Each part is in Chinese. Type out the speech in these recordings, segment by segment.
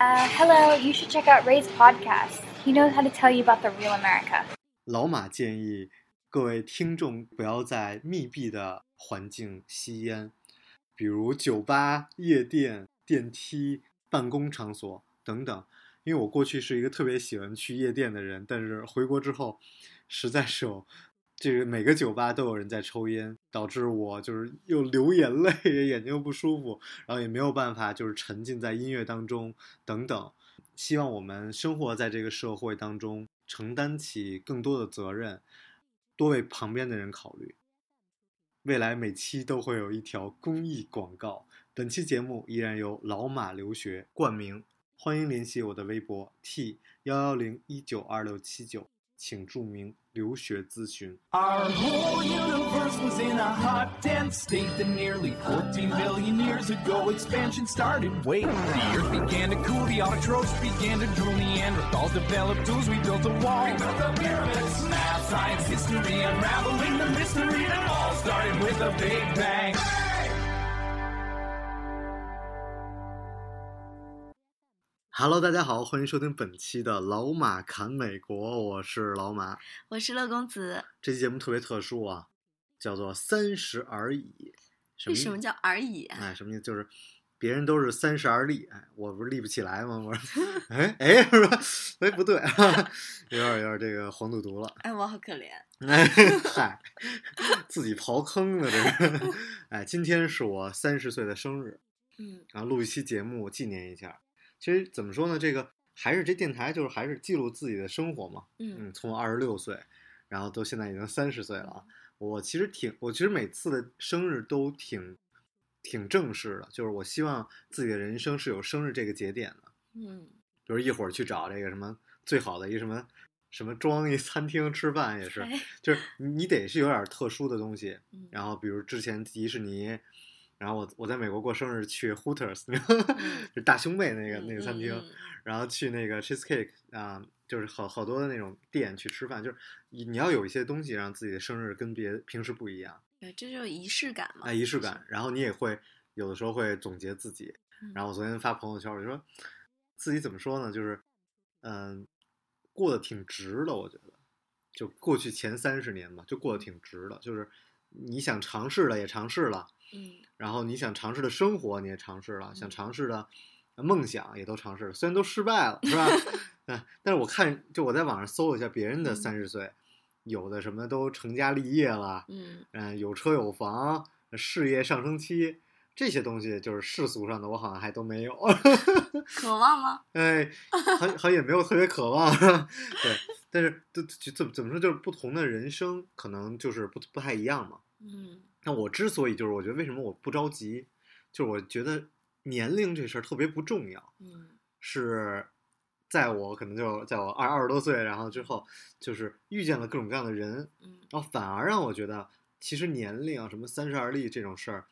Uh, hello, you should check out Ray's podcast. He knows how to tell you about the real America. 老马建议各位听众不要在密闭的环境吸烟，比如酒吧、夜店、电梯、办公场所等等。因为我过去是一个特别喜欢去夜店的人，但是回国之后，实在是有这个每个酒吧都有人在抽烟，导致我就是又流眼泪，眼睛又不舒服，然后也没有办法就是沉浸在音乐当中等等。希望我们生活在这个社会当中，承担起更多的责任，多为旁边的人考虑。未来每期都会有一条公益广告。本期节目依然由老马留学冠名，欢迎联系我的微博 t 幺幺零一九二六七九，请注明留学咨询。 Our whole universe was in a hot, dense state that nearly 14 billion years ago expansion started. Wait, the earth began to cool, the autotrophs began to drool, Neanderthals developed tools, we built a wall. We built the pyramids, math, science, history, unraveling the mystery that all started with a big bang. Hello，大家好，欢迎收听本期的老马侃美国，我是老马。我是乐公子。这期节目特别特殊啊，叫做“三十而已”。为什么叫而已啊？哎，什么意思？就是别人都是三十而立，哎，我不是立不起来吗？我说，哎哎，是吧？哎，不对，有点有点这个黄赌毒了。哎，我好可怜。哎，嗨，自己刨坑呢这是。哎，今天是我三十岁的生日，嗯然后录一期节目纪念一下。其实怎么说呢，这个还是这电台就是还是记录自己的生活嘛。嗯嗯，从二十六岁，然后到现在已经三十岁了啊。我其实挺，我其实每次的生日都挺挺正式的，就是我希望自己的人生是有生日这个节点的。嗯比如一会儿去找这个什么最好的一什么什么装一餐厅吃饭也是，哎就是你得是有点特殊的东西。嗯然后比如之前迪士尼，然后我我在美国过生日去 Hooters，就大胸妹那个那个餐厅，嗯然后去那个 cheesecake 啊、就是好好多的那种店去吃饭，就是你你要有一些东西让自己的生日跟别平时不一样，对，这就是仪式感嘛。哎，仪式感。然后你也会有的时候会总结自己。嗯然后我昨天发朋友圈，我就说自己怎么说呢？就是嗯，过得挺值的，我觉得。就过去前三十年嘛，就过得挺值的。就是你想尝试的也尝试了，嗯然后你想尝试的生活你也尝试了，想嗯尝试的梦想也都尝试了，虽然都失败了，是吧？嗯，但是我看，就我在网上搜了一下别人的嗯三十岁，有的什么都成家立业了，嗯嗯，有车有房，事业上升期，这些东西就是世俗上的，我好像还都没有。渴望吗？哎，好好像也没有特别渴望，对，但是就就怎怎么说，就是不同的人生可能就是不不太一样嘛。嗯那我之所以就是我觉得为什么我不着急，就是我觉得年龄这事儿特别不重要，嗯。是在我可能就在我二二十多岁，然后之后就是遇见了各种各样的人，嗯。然后反而让我觉得其实年龄啊什么三十而立这种事儿，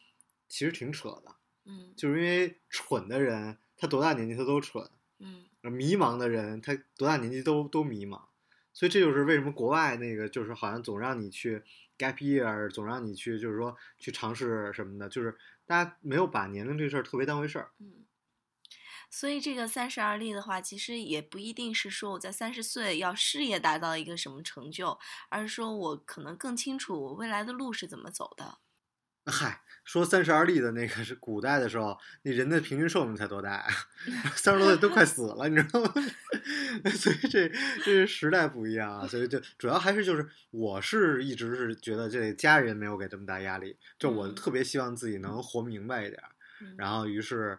其实挺扯的，嗯。就是因为蠢的人他多大年纪他都蠢。嗯。迷茫的人，他多大年纪都都迷茫，所以这就是为什么国外那个就是好像总让你去 gap year，总让你去就是说去尝试什么的，就是大家没有把年龄这事儿特别当回事儿。嗯。所以这个三十而立的话，其实也不一定是说我在三十岁要事业达到一个什么成就，而是说我可能更清楚我未来的路是怎么走的。嗨，说三十而立的那个是古代的时候，那人的平均寿命才多大呀？三十多岁都快死了，你知道吗？所以这这是时代不一样啊，所以就主要还是就是，我是一直是觉得这家人没有给这么大压力，就我嗯特别希望自己能活明白一点然后于是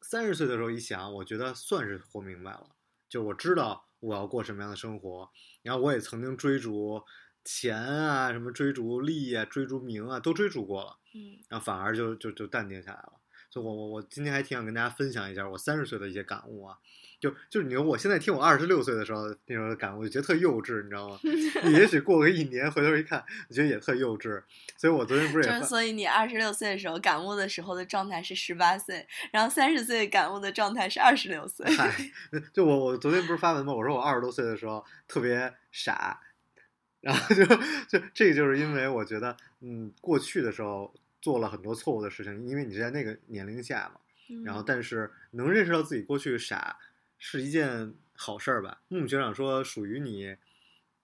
三十岁的时候一想，我觉得算是活明白了，就我知道我要过什么样的生活，然后我也曾经追逐钱啊，什么追逐利啊，追逐名啊，都追逐过了，嗯然后反而就就就淡定下来了。所以我我我今天还挺想跟大家分享一下我三十岁的一些感悟啊，就就是你说我现在听我二十六岁的时候那种感悟，就觉得特幼稚，你知道吗？也许过个一年，回头一看，我觉得也特幼稚。所以我昨天不是就是所以你二十六岁的时候感悟的时候的状态是十八岁，然后三十岁感悟的状态是二十六岁。嗨，就我我昨天不是发文吗？我说我二十多岁的时候特别傻，然后就就这个就是因为我觉得，嗯，过去的时候做了很多错误的事情，因为你是在那个年龄下嘛，然后嗯但是能认识到自己过去傻是一件好事儿吧。木木学长说，属于你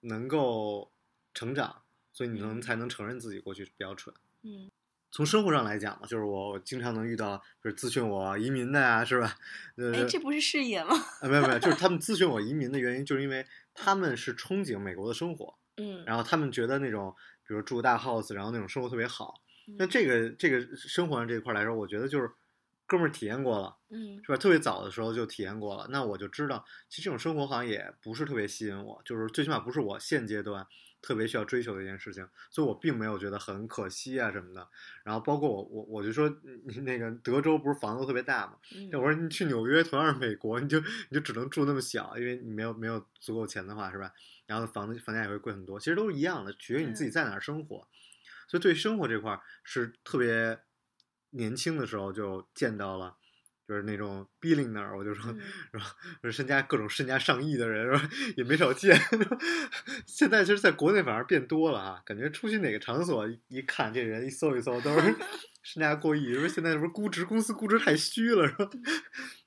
能够成长，所以你能嗯才能承认自己过去比较蠢。嗯从生活上来讲嘛，就是我经常能遇到，就是咨询我移民的呀、是吧？呃，哎，这不是事业吗？啊，没有没有，就是他们咨询我移民的原因，就是因为他们是憧憬美国的生活，嗯，然后他们觉得那种，比如住大 house，然后那种生活特别好。那嗯这个这个生活上这一块来说，我觉得就是哥们儿体验过了，嗯是吧？特别早的时候就体验过了，那我就知道，其实这种生活好像也不是特别吸引我，就是最起码不是我现阶段特别需要追求的一件事情，所以我并没有觉得很可惜啊什么的。然后包括我我我就说，你那个德州不是房子特别大嘛？嗯我说你去纽约，同样是美国，你就你就只能住那么小，因为你没有没有足够钱的话，是吧？然后房子房价也会贵很多，其实都是一样的，取决于你自己在哪儿生活。所以对生活这块儿是特别年轻的时候就见到了，就是那种 billionaire，我就说，嗯 是吧？身家各种身家上亿的人，是吧？也没少见。现在其实在国内反而变多了啊，感觉出去哪个场所一一看，这人一搜一搜都是 身家过亿，因为？现在是不是估值公司估值太虚了，是吧？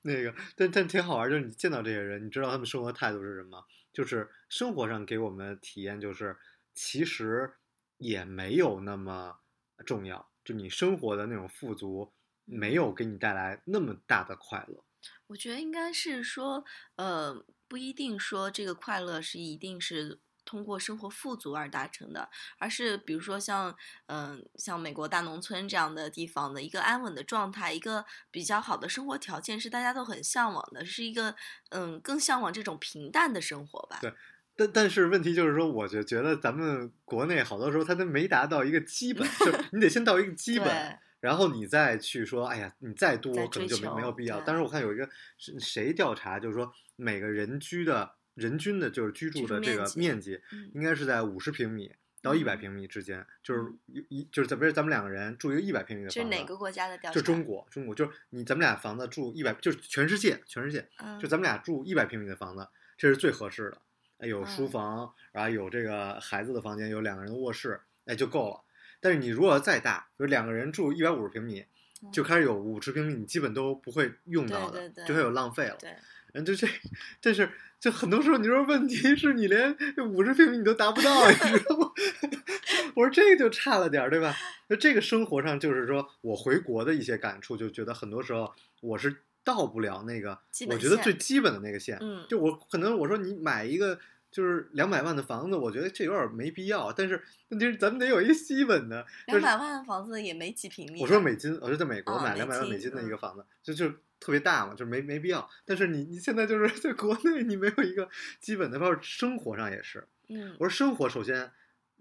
那个，但但挺好玩，就是你见到这些人，你知道他们生活态度是什么？就是生活上给我们的体验就是，其实也没有那么重要，就你生活的那种富足，没有给你带来那么大的快乐。我觉得应该是说，呃，不一定说这个快乐是一定是通过生活富足而达成的，而是比如说像，嗯、像美国大农村这样的地方的一个安稳的状态，一个比较好的生活条件是大家都很向往的，是一个嗯更向往这种平淡的生活吧。对但但是问题就是说，我就觉得咱们国内好多时候它都没达到一个基本，就是 你得先到一个基本，然后你再去说，哎呀，你再多可能就没没有必要。对但是我看有一个是谁调查，就是说每个人居的人均的就是居住的这个面积应该是在五十平米到一百嗯平米之间，就是嗯一一就是咱比如咱们两个人住一个一百平米的房子，是哪个国家的调查？就中国，中国就是你咱们俩房子住一百，就是全世界，全世界，嗯，就咱们俩住一百平米的房子，这是最合适的。哎，有书嗯房，然后有这个孩子的房间，有两个人的卧室，哎，就够了。但是你如果再大，比如两个人住一百五十平米，就开始有五十平米，你基本都不会用到的，对对对就会有浪费了。对，嗯，就这，这是就很多时候你说问题是你连五十平米你都达不到，你知道吗？我说这个就差了点儿，对吧？那这个生活上就是说我回国的一些感触，就觉得很多时候我是到不了那个我觉得最基本的那个线。嗯，就我可能我说你买一个就是两百万的房子，我觉得这有点没必要。但是问题是咱们得有一个基本的，两百万的房子也没几平米啊。我说美金，我是在美国买两百万美金金的一个嗯房子，就就特别大嘛，就没没必要。但是你你现在就是在国内，你没有一个基本的，包括生活上也是。嗯我说生活首先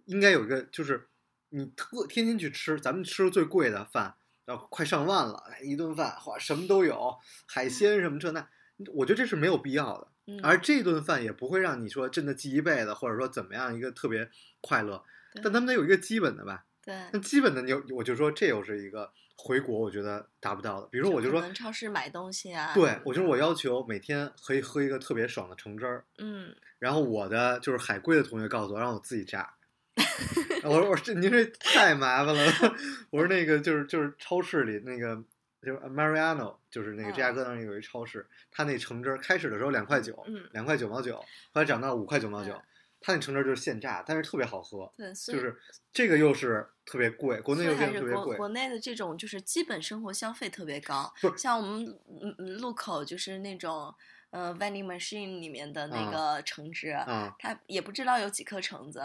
应该有一个，就是你特天天去吃，咱们吃最贵的饭，然后快上万了，哎一顿饭哇什么都有，海鲜什么这那，我觉得这是没有必要的。嗯，而这顿饭也不会让你说真的记一辈子，或者说怎么样一个特别快乐。但他们得有一个基本的吧。对，那基本的你有，我就说这又是一个回国我觉得达不到的。比如说，我就说，超市买东西啊。对我就是我要求每天可以喝一个特别爽的橙汁儿，嗯，然后我的就是海归的同学告诉我让我自己榨。我说我说这您这太麻烦了。我说那个就是就是超市里那个就是 Mariano，就是那个嗯芝加哥那儿有一超市，他那橙汁儿开始的时候两块九，嗯两块九毛九，后来涨到五块九毛九嗯。他那橙汁儿就是现榨，但是特别好喝，对，就是这个又是特别贵，国内又特别贵。国国内的这种就是基本生活消费特别高像我们嗯嗯路口就是那种呃 vending machine 里面的那啊个橙汁，啊，它也不知道有几颗橙子，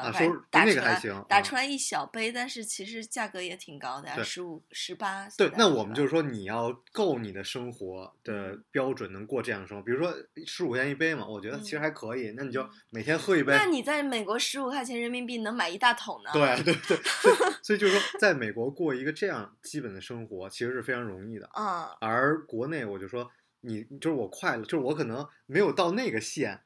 打出来打出来一小杯，但是其实价格也挺高的呀，十五十八。对那我们就是说，你要够你的生活的嗯标准，能过这样的生活。比如说十五块钱一杯嘛，我觉得其实嗯还可以。那你就嗯每天喝一杯。那你在美国十五块钱人民币能买一大桶呢？对对对，所以所以就是说，在美国过一个这样基本的生活，其实是非常容易的。嗯，而国内，我就说你就是我快乐，就是我可能没有到那个线，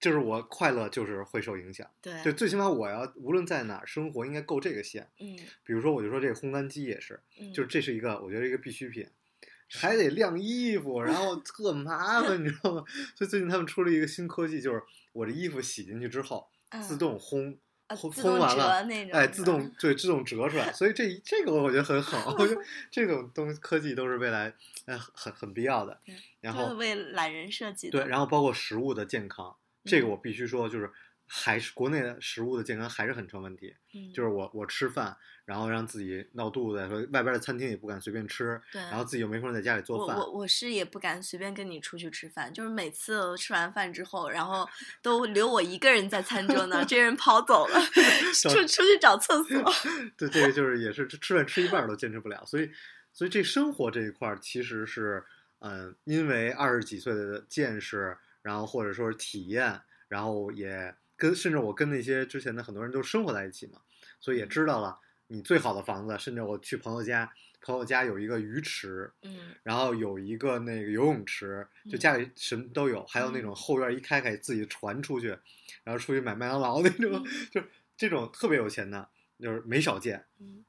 就是我快乐就是会受影响。对，就最起码我要无论在哪儿生活，应该够这个线。嗯比如说，我就说这个烘干机也是，嗯，就是这是一个我觉得一个必需品，还得晾衣服，然后特麻烦，你知道吗？所以最近他们出了一个新科技，就是我这衣服洗进去之后，自嗯动烘烘自动烘完了折那种哎，自动对自动折出来，所以这这个我觉得很好，我觉得这种东科技都是未来呃很很必要的。然后为懒人设计的。对，然后包括食物的健康，这个嗯我必须说，就是还是国内的食物的健康还是很成问题。嗯，就是我我吃饭，然后让自己闹肚子，说外边的餐厅也不敢随便吃，对然后自己又没空在家里做饭。我我我是也不敢随便跟你出去吃饭，就是每次吃完饭之后，然后都留我一个人在餐桌呢，这人跑走了，出出去找厕所。对，这个就是也是吃吃饭吃一半都坚持不了，所以所以这生活这一块儿其实是嗯，因为二十几岁的见识，然后或者说是体验，然后也跟甚至我跟那些之前的很多人都生活在一起嘛，所以也知道了你最好的房子，甚至我去朋友家，朋友家有一个鱼池，嗯。然后有一个那个游泳池，就家里什么都有，还有那种后院一开开自己传出去，然后出去买麦当劳那种，就这种特别有钱的，就是没少见。嗯。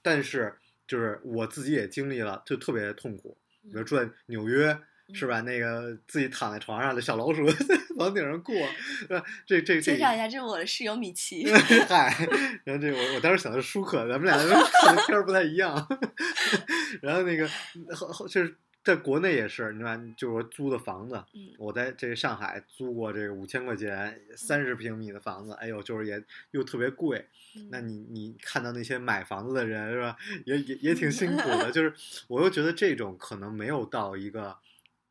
但是就是我自己也经历了，就特别痛苦。比如嗯。住在纽约，嗯是吧？那个自己躺在床上的小老鼠 在房顶上过，是吧？这这这介绍一下，这是我的室友米奇。嗨，然后这我我当时想的是舒克，咱们俩 看的片儿不太一样。然后那个后后就是在国内也是，你看，就是我租的房子，嗯我在这个上海租过这个五千块钱三十平米的房子，哎呦，就是也又特别贵。那嗯你你看到那些买房子的人是吧，也也也挺辛苦的。就是我又觉得这种可能没有到一个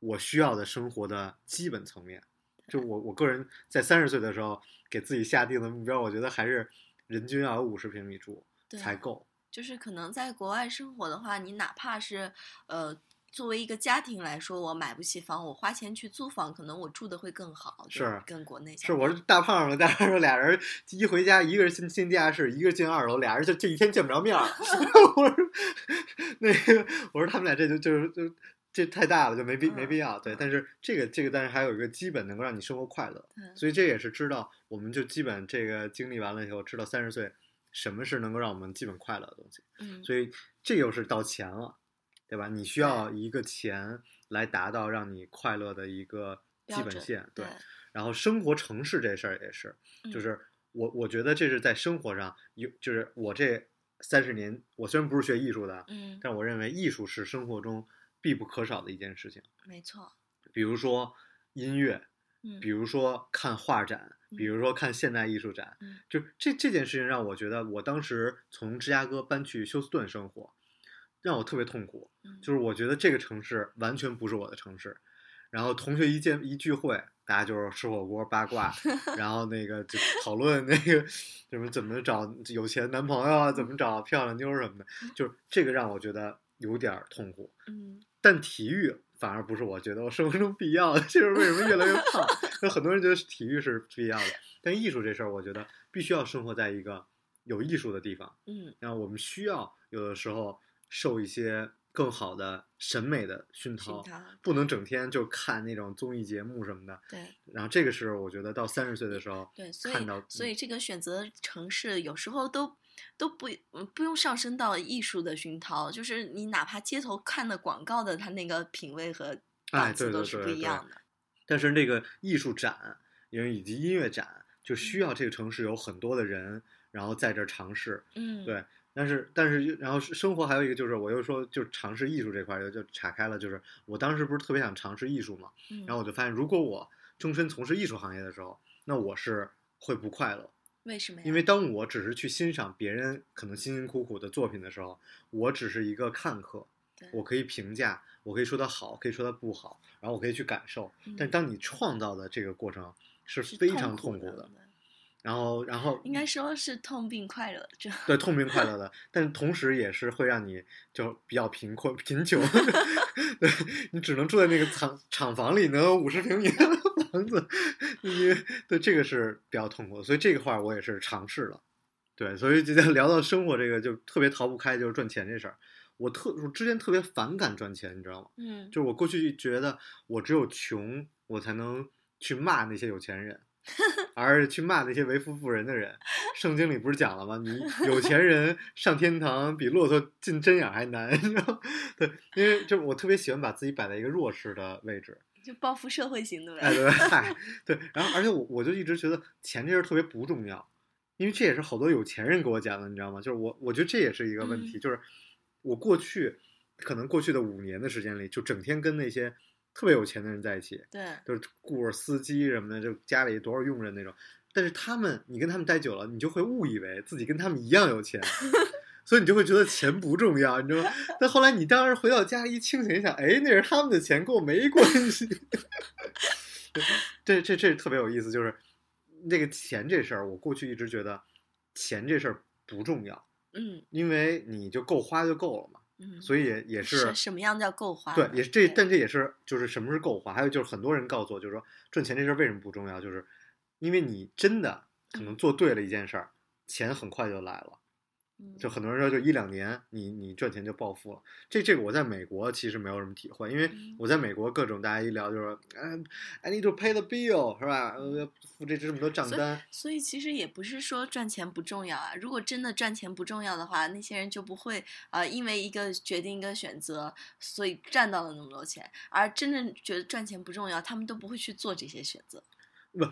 我需要的生活的基本层面。就我我个人在三十岁的时候给自己下定的目标，我觉得还是人均要有五十平米住才够。就是可能在国外生活的话，你哪怕是呃。作为一个家庭来说，我买不起房，我花钱去租房，可能我住的会更好，是跟国内是我是大胖子，大胖子俩人一回家，一个人进进地下室，一个进二楼，俩人就这一天见不着面儿。我说 那个，我说他们俩这就就是就这太大了，就没必没必要。对，嗯但是这个这个，但是还有一个基本能够让你生活快乐，对所以这也是知道，我们就基本这个经历完了以后，知道三十岁什么是能够让我们基本快乐的东西。嗯，所以这又是到钱了，对吧？你需要一个钱来达到让你快乐的一个基本线，对，然后生活城市这事儿也是，就嗯是我我觉得这是在生活上有，就是我这三十年，我虽然不是学艺术的，嗯，但我认为艺术是生活中必不可少的一件事情。没错，比如说音乐，嗯，比如说看画展，比如说看现代艺术展，嗯就这这件事情让我觉得，我当时从芝加哥搬去休斯顿生活，让我特别痛苦。嗯就是我觉得这个城市完全不是我的城市，然后同学一见一聚会，大家就是吃火锅八卦，然后那个就讨论那个什么怎么找有钱男朋友啊，怎么找漂亮妞什么的，就是这个让我觉得有点儿痛苦。嗯但体育反而不是我觉得我生活中必要的，就是为什么越来越胖？有很多人觉得体育是必要的，但艺术这事儿，我觉得必须要生活在一个有艺术的地方。嗯然后我们需要有的时候受一些更好的审美的熏陶，熏陶不能整天就看那种综艺节目什么的。对然后这个是我觉得到三十岁的时候，对，所以看到所以这个选择城市有时候都都不嗯不用上升到艺术的熏陶，就是你哪怕街头看的广告的，它那个品味和哎档次都是不对对对一样的。但是那个艺术展，因为以及音乐展，就需要这个城市有很多的人，然后在这儿尝试。嗯，对，但是但是然后生活还有一个就是，我又说就尝试艺术这块儿就岔开了，就是我当时不是特别想尝试艺术嘛，嗯，然后我就发现，如果我终身从事艺术行业的时候，那我是会不快乐，为什么呀？因为当我只是去欣赏别人可能辛辛苦苦的作品的时候，我只是一个看客，我可以评价，我可以说它好，可以说它不好，然后我可以去感受。但嗯当你创造的这个过程是是非常痛痛苦的，的，然后然后应该说是痛并快乐着。对痛并快乐的，但同时也是会让你就比较贫困贫穷，对你只能住在那个厂厂房里，能有五十平米的 房子，因为对这个是比较痛苦的，所以这个话我也是尝试了，对，所以今天聊到生活这个就特别逃不开就是赚钱这事儿，我特我之前特别反感赚钱，你知道吗？嗯，就是我过去觉得我只有穷，我才能去骂那些有钱人，而去骂那些为富不仁的人。圣经里不是讲了吗？你 有钱人上天堂比骆驼进针眼还难，你知道？对，因为就我特别喜欢把自己摆在一个弱势的位置。就报复社会型的呗。哎，对，嗨，对，然后而且我我就一直觉得钱这事儿特别不重要，因为这也是好多有钱人给我讲的，你知道吗？就是我我觉得这也是一个问题，嗯就是我过去可能过去的五年的时间里，就整天跟那些特别有钱的人在一起，对，就是雇着司机什么的，就家里多少佣人那种。但是他们，你跟他们待久了，你就会误以为自己跟他们一样有钱，所以你就会觉得钱不重要，你知道吗？但后来你当时回到家一清醒一想，哎，那是他们的钱，跟我没关系。这这这特别有意思，就是那个钱这事儿，我过去一直觉得钱这事儿不重要，嗯因为你就够花就够了嘛。嗯，所以也也是什什么样叫够花对，也是这，但这也是就是什么是够花。还有就是很多人告诉我，就是说赚钱这事儿为什么不重要，就是因为你真的可能做对了一件事儿，钱很快就来了。嗯就很多人说，就一两年你你赚钱就暴富了。这这个我在美国其实没有什么体会，因为嗯我在美国各种大家一聊就是说，嗯，I need to pay the bill 是吧？呃，要付这这么多账单。所以其实也不是说赚钱不重要啊。如果真的赚钱不重要的话，那些人就不会啊、呃因为一个决定一个选择，所以赚到了那么多钱。而真正觉得赚钱不重要，他们都不会去做这些选择。不，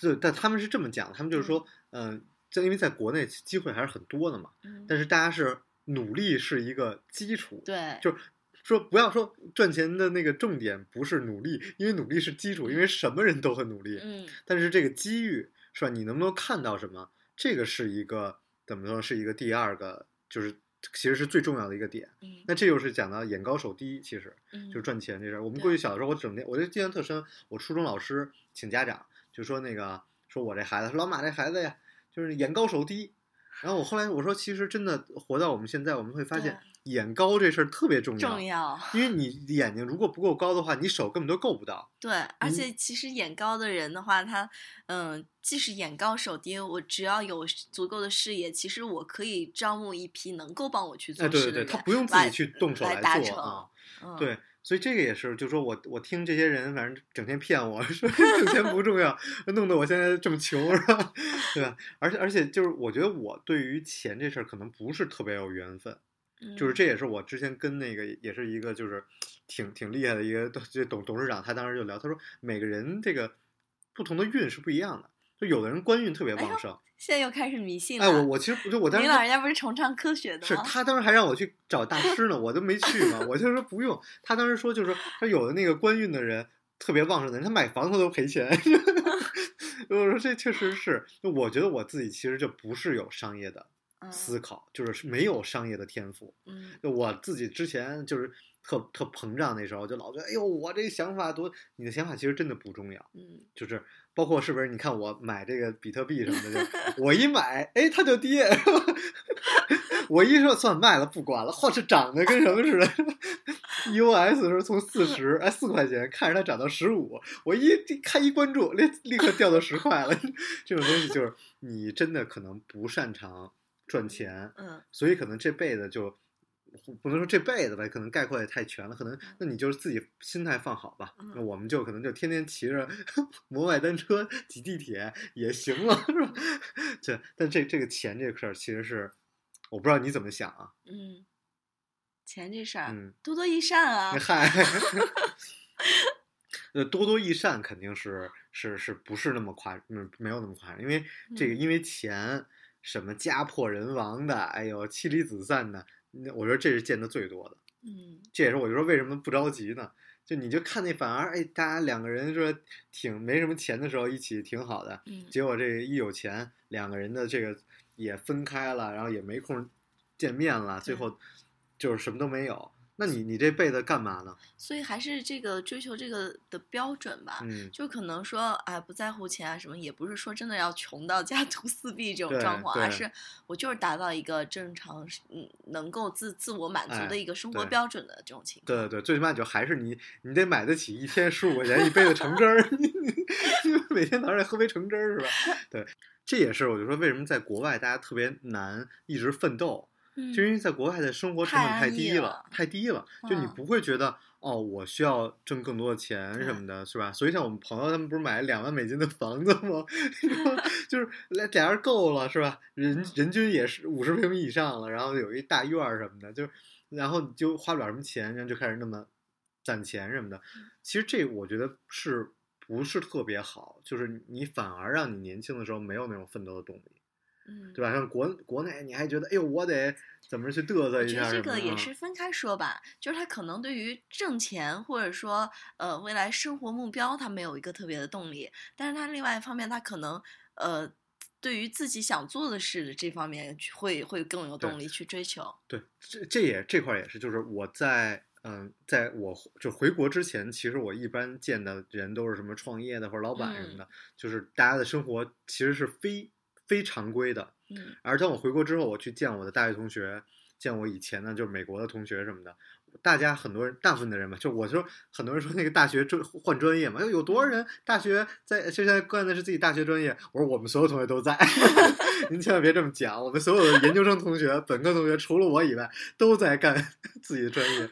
对，但他们是这么讲，他们就是说，嗯、在因为在国内机会还是很多的嘛，嗯，但是大家是努力是一个基础，对，就是说不要说赚钱的那个重点不是努力，因为努力是基础，因为什么人都很努力，嗯但是这个机遇是吧？你能不能看到什么？这个是一个怎么说？是一个第二个，就是其实是最重要的一个点。嗯那这又是讲到眼高手低，其实嗯，就是赚钱这事儿。我们过去小的时候，我整天我就印象特深。我初中老师请家长，就说那个说我这孩子，说老马这孩子呀，就是眼高手低。然后我后来我说，其实真的活到我们现在，我们会发现眼高这事儿特别重要。重要。因为你眼睛如果不够高的话，你手根本都够不到。对，而嗯且其实眼高的人的话，他嗯，即使眼高手低，我只要有足够的视野，其实我可以招募一批能够帮我去做哎，对对对，他不用自己去动手来做啊。嗯，对，所以这个也是，就说我我听这些人，反正整天骗我 说挣钱不重要，弄得我现在这么穷，是吧？对吧？而且而且就是，我觉得我对于钱这事儿可能不是特别有缘分，就是嗯这也是我之前跟那个也是一个就是挺挺厉害的一个就董董事长，他当时就聊，他说每个人这个不同的运是不一样的，就有的人官运特别旺盛。现在又开始迷信了。哎，我我其实不就我当时您老人家不是崇尚科学的吗？是 他当时还让我去找大师呢，我都没去嘛，我就说不用。他当时说就是说，他有的那个官运的人特别旺盛的人，他买房他都赔钱。我说这确实是，我觉得我自己其实就不是有商业的嗯思考，就是没有商业的天赋。嗯就我自己之前就是特特膨胀，那时候就老觉得，哎呦，我这个想法多，你的想法其实真的不重要。嗯，就是包括是不是？你看我买这个比特币什么的，就我一买，哎，它就跌。我一说算卖了，不管了，或是涨的跟什么似的。EOS 是从四十哎四块钱看着它涨到十五，我一一看一关注，立立刻掉到十块了。这种东西就是你真的可能不擅长赚钱，嗯所以可能这辈子就不能说这辈子吧，可能概括也太全了。可能那你就是自己心态放好吧。嗯那我们就可能就天天骑着 摩拜单车挤地铁也行了，是吧？这但这这个钱这个事儿其实是我不知道你怎么想啊。嗯，钱这事儿、嗯，多多益善啊。嗨。呃，多多益善肯定是是是不是那么夸，嗯，没有那么夸张，因为这个嗯因为钱什么家破人亡的，哎呦妻离子散的，那我觉得这是见的最多的。嗯这也是我就说为什么不着急呢？就你就看那反而哎，大家两个人说挺没什么钱的时候一起挺好的，嗯结果这个一有钱，两个人的这个也分开了，然后也没空见面了，最后就是什么都没有。那你你这辈子干嘛呢？所以还是这个追求这个的标准吧。嗯，就可能说，哎，不在乎钱啊什么，也不是说真的要穷到家徒四壁这种状况，而是我就是达到一个正常，嗯，能够自自我满足哎的一个生活标准的这种情况。对对对，最起码就还是你，你得买得起一天十五块钱一杯的橙汁儿，你 你每天早上得喝杯橙汁儿是吧？对，这也是我就说为什么在国外大家特别难一直奋斗，嗯，就因为在国外的生活成本太低逸了太低了，就你嗯不会觉得哦，我需要挣更多的钱什么的，是吧？所以像我们朋友他们不是买了两万美金的房子吗？就是俩俩人够了，是吧？人人均也是五十平米以上了，然后有一大院儿什么的，就然后你就花不了什么钱，然后就开始那么攒钱什么的。其实这我觉得是不是特别好？就是你反而让你年轻的时候没有那种奋斗的动力。嗯，对吧？像国国内，你还觉得，哎呦，我得怎么去嘚瑟我觉得这一下什么的？个也嗯是分开说吧，就是他可能对于挣钱或者说呃未来生活目标，他没有一个特别的动力，但是他另外一方面，他可能呃对于自己想做的事这方面去会会更有动力去追求。对，这这也这块儿也是，就是我在嗯，在我就回国之前，其实我一般见的人都是什么创业的或者老板什么的，就是大家的生活其实是非非常规的。嗯而当我回国之后，我去见我的大学同学，见我以前呢就是美国的同学什么的，大家很多人，大部分的人嘛，就我说很多人说那个大学专换专业嘛，有有多少人大学在现在干的是自己大学专业？我说我们所有同学都在，您千万别这么讲，我们所有的研究生同学、本科同学，除了我以外，都在干 自己的专业。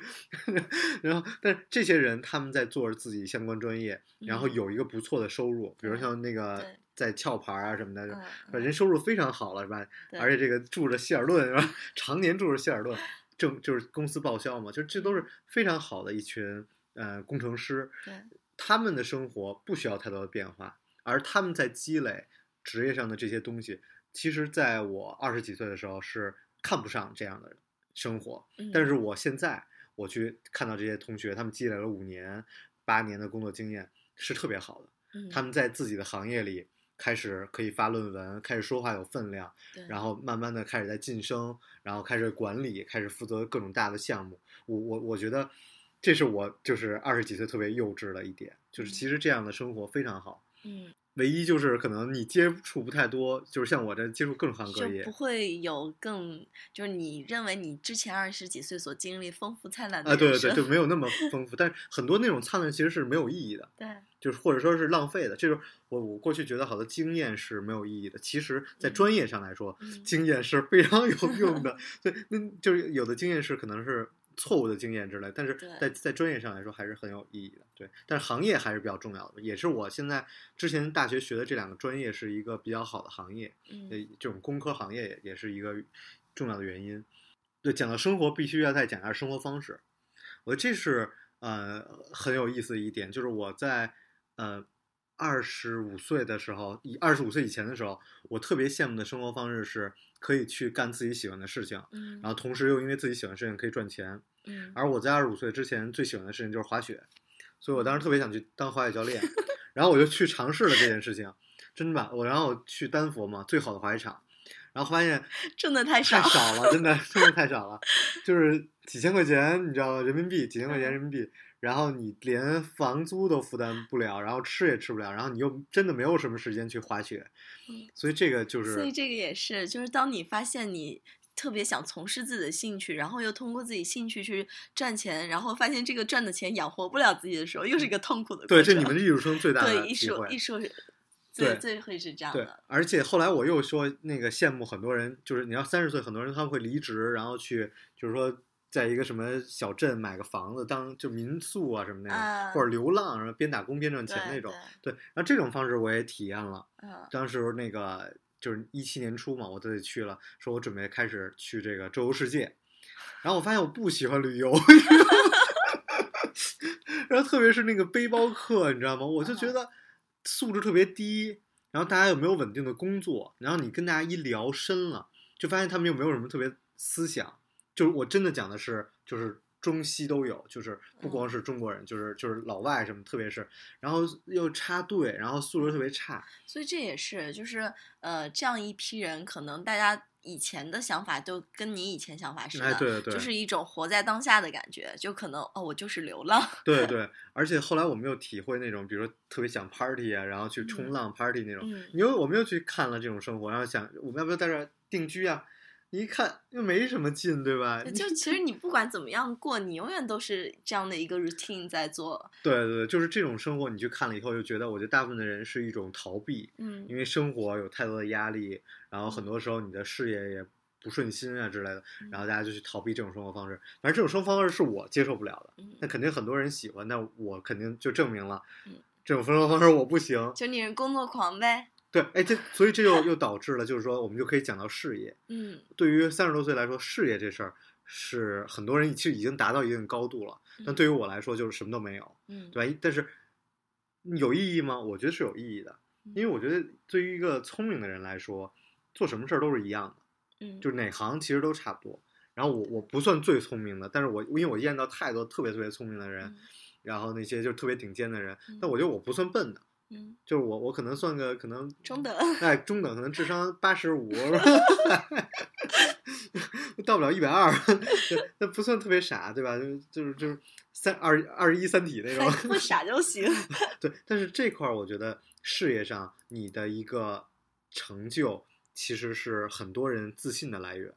然后，但是这些人他们在做着自己相关专业，然后嗯有一个不错的收入，比如像那个对在壳牌啊什么的，嗯人收入非常好了，是吧？而且这个住着希尔顿是吧？常年住着希尔顿，正就是公司报销嘛，就这都是非常好的一群呃工程师，对他们的生活不需要太多的变化，而他们在积累职业上的这些东西，其实在我二十几岁的时候是看不上这样的生活，嗯但是我现在我去看到这些同学，他们积累了五年、八年的工作经验，是特别好的。嗯他们在自己的行业里开始可以发论文，开始说话有分量，然后慢慢的开始在晋升，然后开始管理，开始负责各种大的项目。我我我觉得这是我就是二十几岁特别幼稚的一点，就是其实这样的生活非常好。嗯唯一就是可能你接触不太多，就是像我这接触各行各业就不，会有更就是你认为你之前二十几岁所经历丰富灿烂的啊，对对对，就没有那么 丰富。但是很多那种灿烂其实是没有意义的，对就是或者说是浪费的。这就是我我过去觉得好多经验是没有意义的，其实在嗯专业上来说，嗯经验是非常有用的。对，那就是有的经验是可能是错误的经验之类，但是在在专业上来说还是很有意义的。对，但是行业还是比较重要的，也是我现在之前大学学的这两个专业是一个比较好的行业。嗯呃，这种工科行业也也是一个重要的原因。对，讲到生活，必须要再讲一下生活方式。我觉得这是呃很有意思的一点，就是我在呃二十五岁的时候，以二十五岁以前的时候，我特别羡慕的生活方式是可以去干自己喜欢的事情，嗯然后同时又因为自己喜欢的事情可以赚钱。嗯而我在二十五岁之前最喜欢的事情就是滑雪，所以我当时特别想去当滑雪教练，然后我就去尝试了这件事情，真的吧？我然后我去丹佛嘛，最好的滑雪场，然后发现 挣的太太少少了，真的挣的太少了，就是几千块钱，你知道吗？人民币几千块钱人民币，然后你连房租都负担不了，然后吃也吃不了，然后你又真的没有什么时间去滑雪嗯，所以这个就是所以这个也是，就是当你发现你特别想从事自己的兴趣，然后又通过自己兴趣去赚钱，然后发现这个赚的钱养活不了自己的时候，又是一个痛苦的过对，程。这你们艺术生最大的对艺。术艺术对最最会是这样对的，，而且后来我又说那个羡慕很多人，就是你要三十岁，很多人他们会离职，然后去就是说在一个什么小镇买个房子当就民宿啊什么那种，啊或者流浪，然后边打工边赚钱那种。对对，然后这种方式我也体验了。嗯当时那个就是一七年初嘛，我自己去了，说我准备开始去这个周游世界，然后我发现我不喜欢旅游，然后特别是那个背包客，你知道吗？我就觉得素质特别低，然后大家又没有稳定的工作，然后你跟大家一聊深了，就发现他们又没有什么特别思想，就是我真的讲的是就是。中西都有，就是不光是中国人，就是就是老外什么，特别是，然后又插队，然后素质特别差，所以这也是就是呃这样一批人，可能大家以前的想法都跟你以前想法似的，哎，对对对，就是一种活在当下的感觉，就可能哦我就是流浪，对对，而且后来我们又体会那种，比如说特别想 party 啊，然后去冲嗯浪 party 那种，嗯你又我们又去看了这种生活，然后想我们要不要在这儿定居啊？你一看又没什么劲，对吧？就其实你不管怎么样过，你永远都是这样的一个 routine 在做，对对对，就是这种生活，你去看了以后，就觉得我觉得大部分的人是一种逃避，嗯因为生活有太多的压力，然后很嗯多时候你的事业也不顺心啊之类的，嗯然后大家就去逃避这种生活方式。反正这种生活方式是我接受不了的，嗯那肯定很多人喜欢，但我肯定就证明了嗯，这种生活方式我不行。就你是工作狂呗，对，哎，这所以这又又导致了，就是说，我们就可以讲到事业。嗯对于三十多岁来说，事业这事儿是很多人其实已经达到一定高度了，但嗯对于我来说就是什么都没有，嗯对吧？但是有意义吗？我觉得是有意义的，因为我觉得对于一个聪明的人来说，做什么事儿都是一样的，嗯，就是哪行其实都差不多。然后我我不算最聪明的，但是我因为我见到太多特别特别聪明的人，嗯然后那些就是特别顶尖的人，嗯但我觉得我不算笨的，嗯就是我我可能算个可能中等，哎中等，可能智商八十五，到不了一百二，那不算特别傻，对吧？就就是就是三二二十一三体那种，不傻就行。对，但是这块儿我觉得事业上你的一个成就，其实是很多人自信的来源。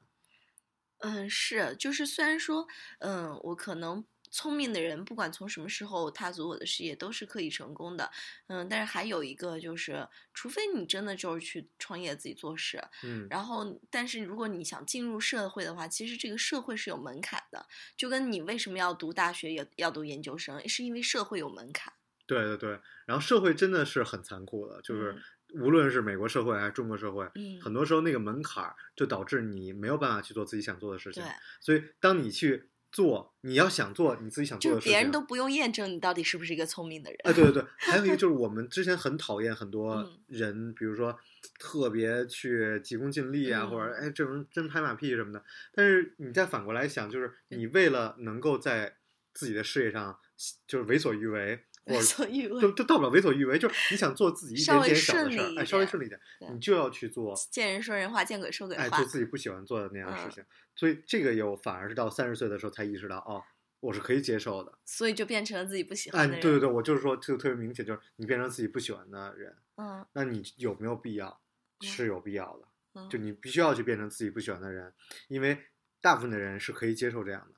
嗯，是，就是虽然说，嗯，我可能聪明的人，不管从什么时候踏足我的事业，都是可以成功的。嗯，但是还有一个就是，除非你真的就是去创业自己做事，嗯，然后，但是如果你想进入社会的话，其实这个社会是有门槛的，就跟你为什么要读大学也要读研究生，是因为社会有门槛。对对对。然后社会真的是很残酷的，就是无论是美国社会还是中国社会，嗯，很多时候那个门槛儿就导致你没有办法去做自己想做的事情对。，所以当你去做，你要想做你自己想做就的事情，是别人都不用验证你到底是不是一个聪明的人。哎，对对对，还有一个就是我们之前很讨厌很多嗯人，比如说特别去急功近利啊，或者嗯哎这种真拍马屁什么的。但是你再反过来想，就是你为了能够在自己的事业上就是为所欲为，或为者所欲为都，都到不了为所欲为，就是你想做自己一点点小的事儿，哎，稍微顺利一点，你就要去做。见人说人话，见鬼说鬼哎，话做。自己不喜欢做的那样的事嗯情，所以这个有反而是到三十岁的时候才意识到，哦，我是可以接受的。所以就变成了自己不喜哎，欢的人。对对对，我就是说，就特别明显，就是你变成自己不喜欢的人，嗯那你有没有必要？嗯是有必要的，嗯，就你必须要去变成自己不喜欢的人，因为大部分的人是可以接受这样的，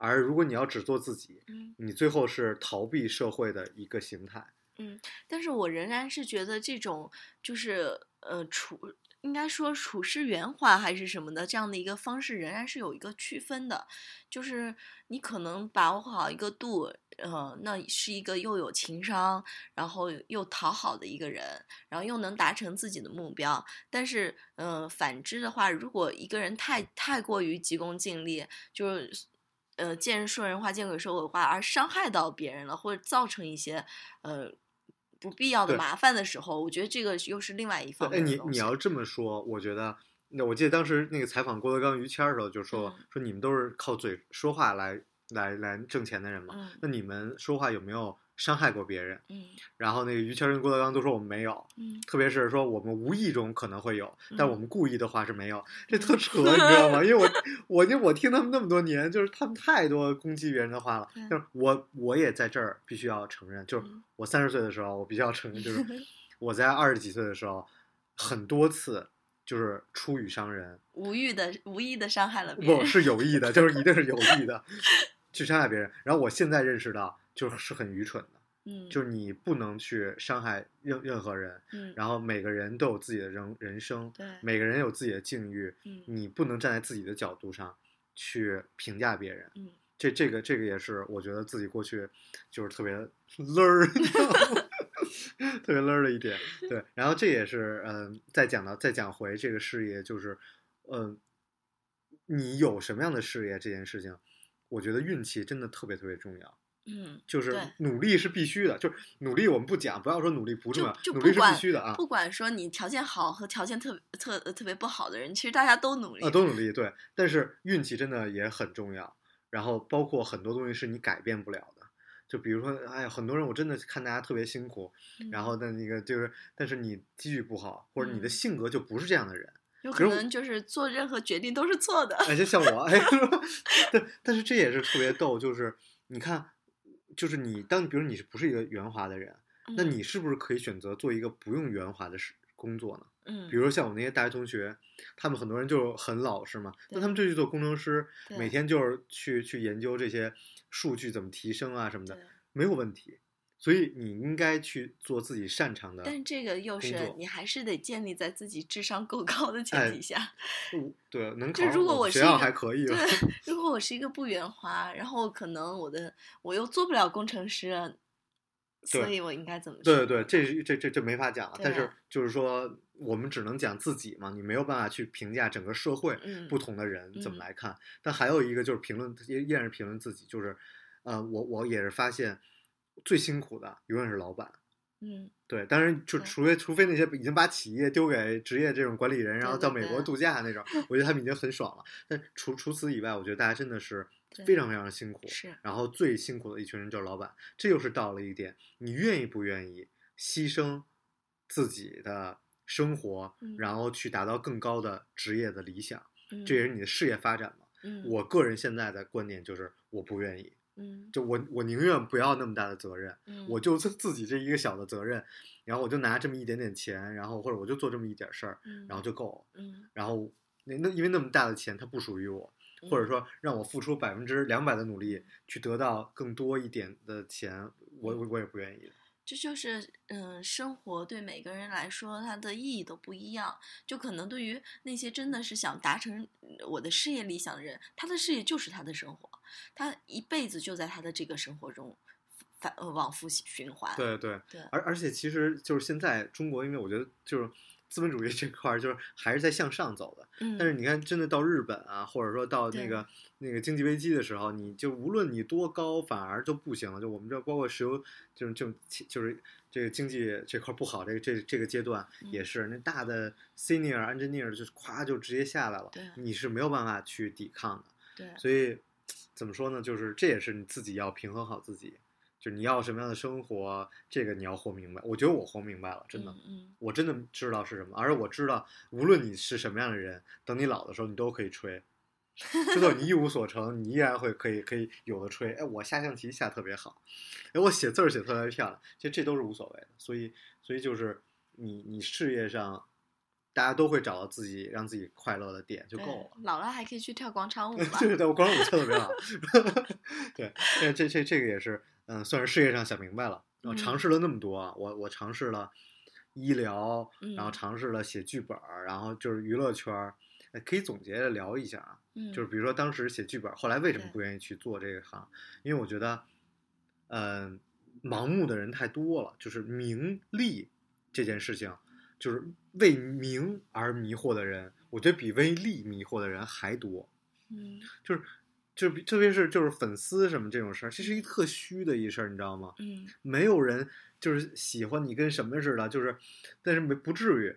而如果你要只做自己，嗯你最后是逃避社会的一个形态。嗯但是我仍然是觉得这种就是呃处应该说处事圆滑还是什么的这样的一个方式，仍然是有一个区分的，就是你可能把握好一个度，呃，那是一个又有情商，然后又讨好的一个人，然后又能达成自己的目标。但是，呃，反之的话，如果一个人太太过于急功近利，就是。呃，见人说人话，见鬼说鬼话，而伤害到别人了，或者造成一些呃不必要的麻烦的时候，我觉得这个又是另外一方面哎，你。你要。这么说，我觉得，那我记得当时那个采访郭德纲、于谦儿的时候就说、嗯。说你们都是靠嘴说话来来来挣钱的人嘛，嗯。那你们说话有没有伤害过别人？嗯然后那个于谦儿跟郭德纲都说我们没有，嗯特别是说我们无意中可能会有，但嗯我们故意的话是没有，这特扯，你知道吗？因为我我因为我听他们那么多年，就是他们太多攻击别人的话了对。就是我我也在这儿必须要承认，就是嗯我三十岁的时候，我必须要承认，就是 我在二十几岁的时候，很多次就是出语伤人，无意的无意的伤害了别人。不是有意的，就是一定是有意的 去伤害别人。然后我现在认识到，就是是很愚蠢的。嗯，就是你不能去伤害任任何人，嗯然后每个人都有自己的人人生，对每个人有自己的境遇，嗯你不能站在自己的角度上去评价别人。嗯这这个这个也是我觉得自己过去就是特别勒儿，你知道吗特别勒儿的一点。对，然后这也是嗯、再讲到再讲回这个事业，就是嗯、你有什么样的事业这件事情，我觉得运气真的特别特别重要。嗯，就是努力是必须的，就是努力我们不讲，不要说努力不重要，努力是必须的啊不管说你条件好和条件特特呃特别不好的人，其实大家都努力。啊，都努力对，但是运气真的也很重要。然后包括很多东西是你改变不了的，就比如说，哎呀，很多人我真的看大家特别辛苦，然后的那个就是，但是你机遇不好，或者你的嗯性格就不是这样的人，有可能就是做任何决定都是错的。哎，就像我，哎，但，但是这也是特别逗，就是你看，就是你当比如你是不是一个圆滑的人，那嗯你是不是可以选择做一个不用圆滑的事工作呢？嗯，比如说像我那些大学同学，他们很多人就很老实嘛，那他们就去做工程师，每天就是去去研究这些数据怎么提升啊什么的，没有问题。所以你应该去做自己擅长的。但这个又是你还是得建立在自己智商够高的前哎提下。嗯对，能考就如果我学校我是 对，如果我是一个不圆滑，然后可能我的我又做不了工程师，所以我应该怎么对说对对，这是这这这没法讲了。但是就是说，我们只能讲自己嘛，你没有办法去评价整个社会嗯不同的人怎么嗯来看。但还有一个就是评论，依依然是评论自己，就是，呃，我我也是发现，最辛苦的永远是老板。嗯，对，当然就除非除非那些已经把企业丢给职业这种管理人，然后到美国度假那种，我觉得他们已经很爽了。但除除此以外，我觉得大家真的是非常非常辛苦。是然后最辛苦的一群人就是老板，这又是到了一点，你愿意不愿意牺牲自己的生活，嗯然后去达到更高的职业的理想，嗯这也是你的事业发展嘛。嗯我个人现在的观点就是，我不愿意，嗯。就我我宁愿不要那么大的责任，嗯。我就自自己这一个小的责任，然后我就拿这么一点点钱，然后或者我就做这么一点事儿，嗯然后就够了。嗯然后那那因为那么大的钱它不属于我，或者说让我付出百分之两百的努力去得到更多一点的钱，我我我也不愿意的。这就是嗯，生活对每个人来说，它的意义都不一样。就可能对于那些真的是想达成呃我的事业理想的人，他的事业就是他的生活，他一辈子就在他的这个生活中反呃往复循环。对对，对而而且其实就是现在中国，因为我觉得就是资本主义这块儿就是还是在向上走的。嗯，但是你看，真的到日本啊，或者说到那个那个经济危机的时候，你就无论你多高，反而就不行了。就我们这包括石油，就是就就是这个经济这块不好，这个这这个阶段嗯也是，那大的 senior engineer 就是咵就直接下来了对，你是没有办法去抵抗的。对，所以怎么说呢？就是这也是你自己要平衡好自己，就是你要什么样的生活，这个你要活明白。我觉得我活明白了，真的。我真的知道是什么，而我知道，无论你是什么样的人，等你老的时候，你都可以吹，直到你一无所成，你依然会可以可以有的吹。哎，我下象棋下特别好，哎，我写字儿写特别漂亮，其实这都是无所谓的。所以，所以就是你你事业上，大家都会找到自己让自己快乐的点就够了。老了还可以去跳广场舞嘛。对对对，我广场舞跳的特别好。对，这这这这个也是，嗯，算是事业上想明白了。我嗯尝试了那么多啊，我我尝试了医疗，然后嗯尝试了写剧本儿，然后就是娱乐圈可以总结着聊一下啊。嗯，就是比如说当时写剧本儿，后来为什么不愿意去做这个行？因为我觉得，嗯、盲目的人太多了，就是名利这件事情，就是为名而迷惑的人，我觉得比为利迷惑的人还多。嗯就是就特别是就是粉丝什么这种事儿，这是一特虚的一事儿，你知道吗？嗯没有人就是喜欢你跟什么似的，就是，但是没不至于。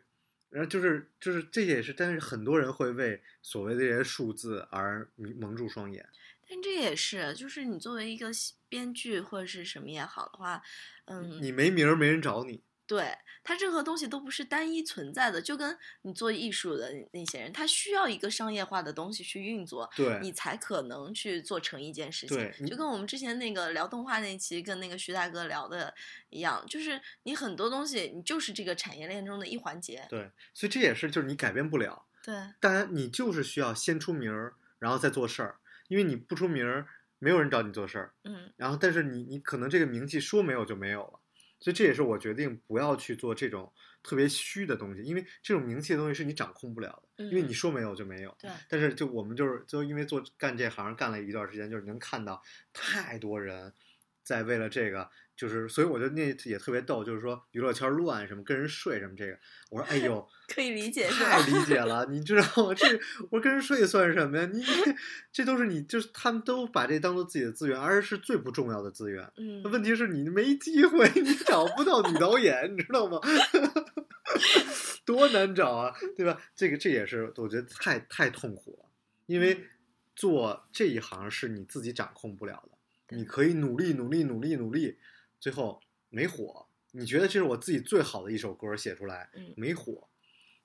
然后就是就是这也是，但是很多人会为所谓的这些数字而迷蒙住双眼。但这也是，就是你作为一个编剧或者是什么也好的话，嗯，你没名儿，没人找你。对它任何东西都不是单一存在的，就跟你做艺术的那些人，他需要一个商业化的东西去运作，对你才可能去做成一件事情对。就跟我们之前那个聊动画那期跟那个徐大哥聊的一样，就是你很多东西，你就是这个产业链中的一环节。对，所以这也是就是你改变不了，对当然你就是需要先出名儿，然后再做事儿，因为你不出名儿，没有人找你做事儿。嗯然后，但是你你可能这个名气说没有就没有了，所以这也是我决定不要去做这种特别虚的东西，因为这种名气的东西是你掌控不了的，因为嗯你说没有就没有。对但是就我们就是就因为做干这行干了一段时间，就是能看到太多人在为了这个，就是所以我就那也特别逗，就是说娱乐圈乱什么跟人睡什么这个，我说哎呦。可以理解太？理解了，你知道吗？这我跟人睡算什么呀？你这都是你，就是他们都把这当做自己的资源，而是最不重要的资源。嗯，问题是你没机会，你找不到女导演，你知道吗？多难找啊，对吧？这个这也是我觉得太太痛苦了，因嗯为做这一行是你自己掌控不了的，你可以努力努力努力努力，最后没火。你觉得这是我自己最好的一首歌写出来，嗯没火，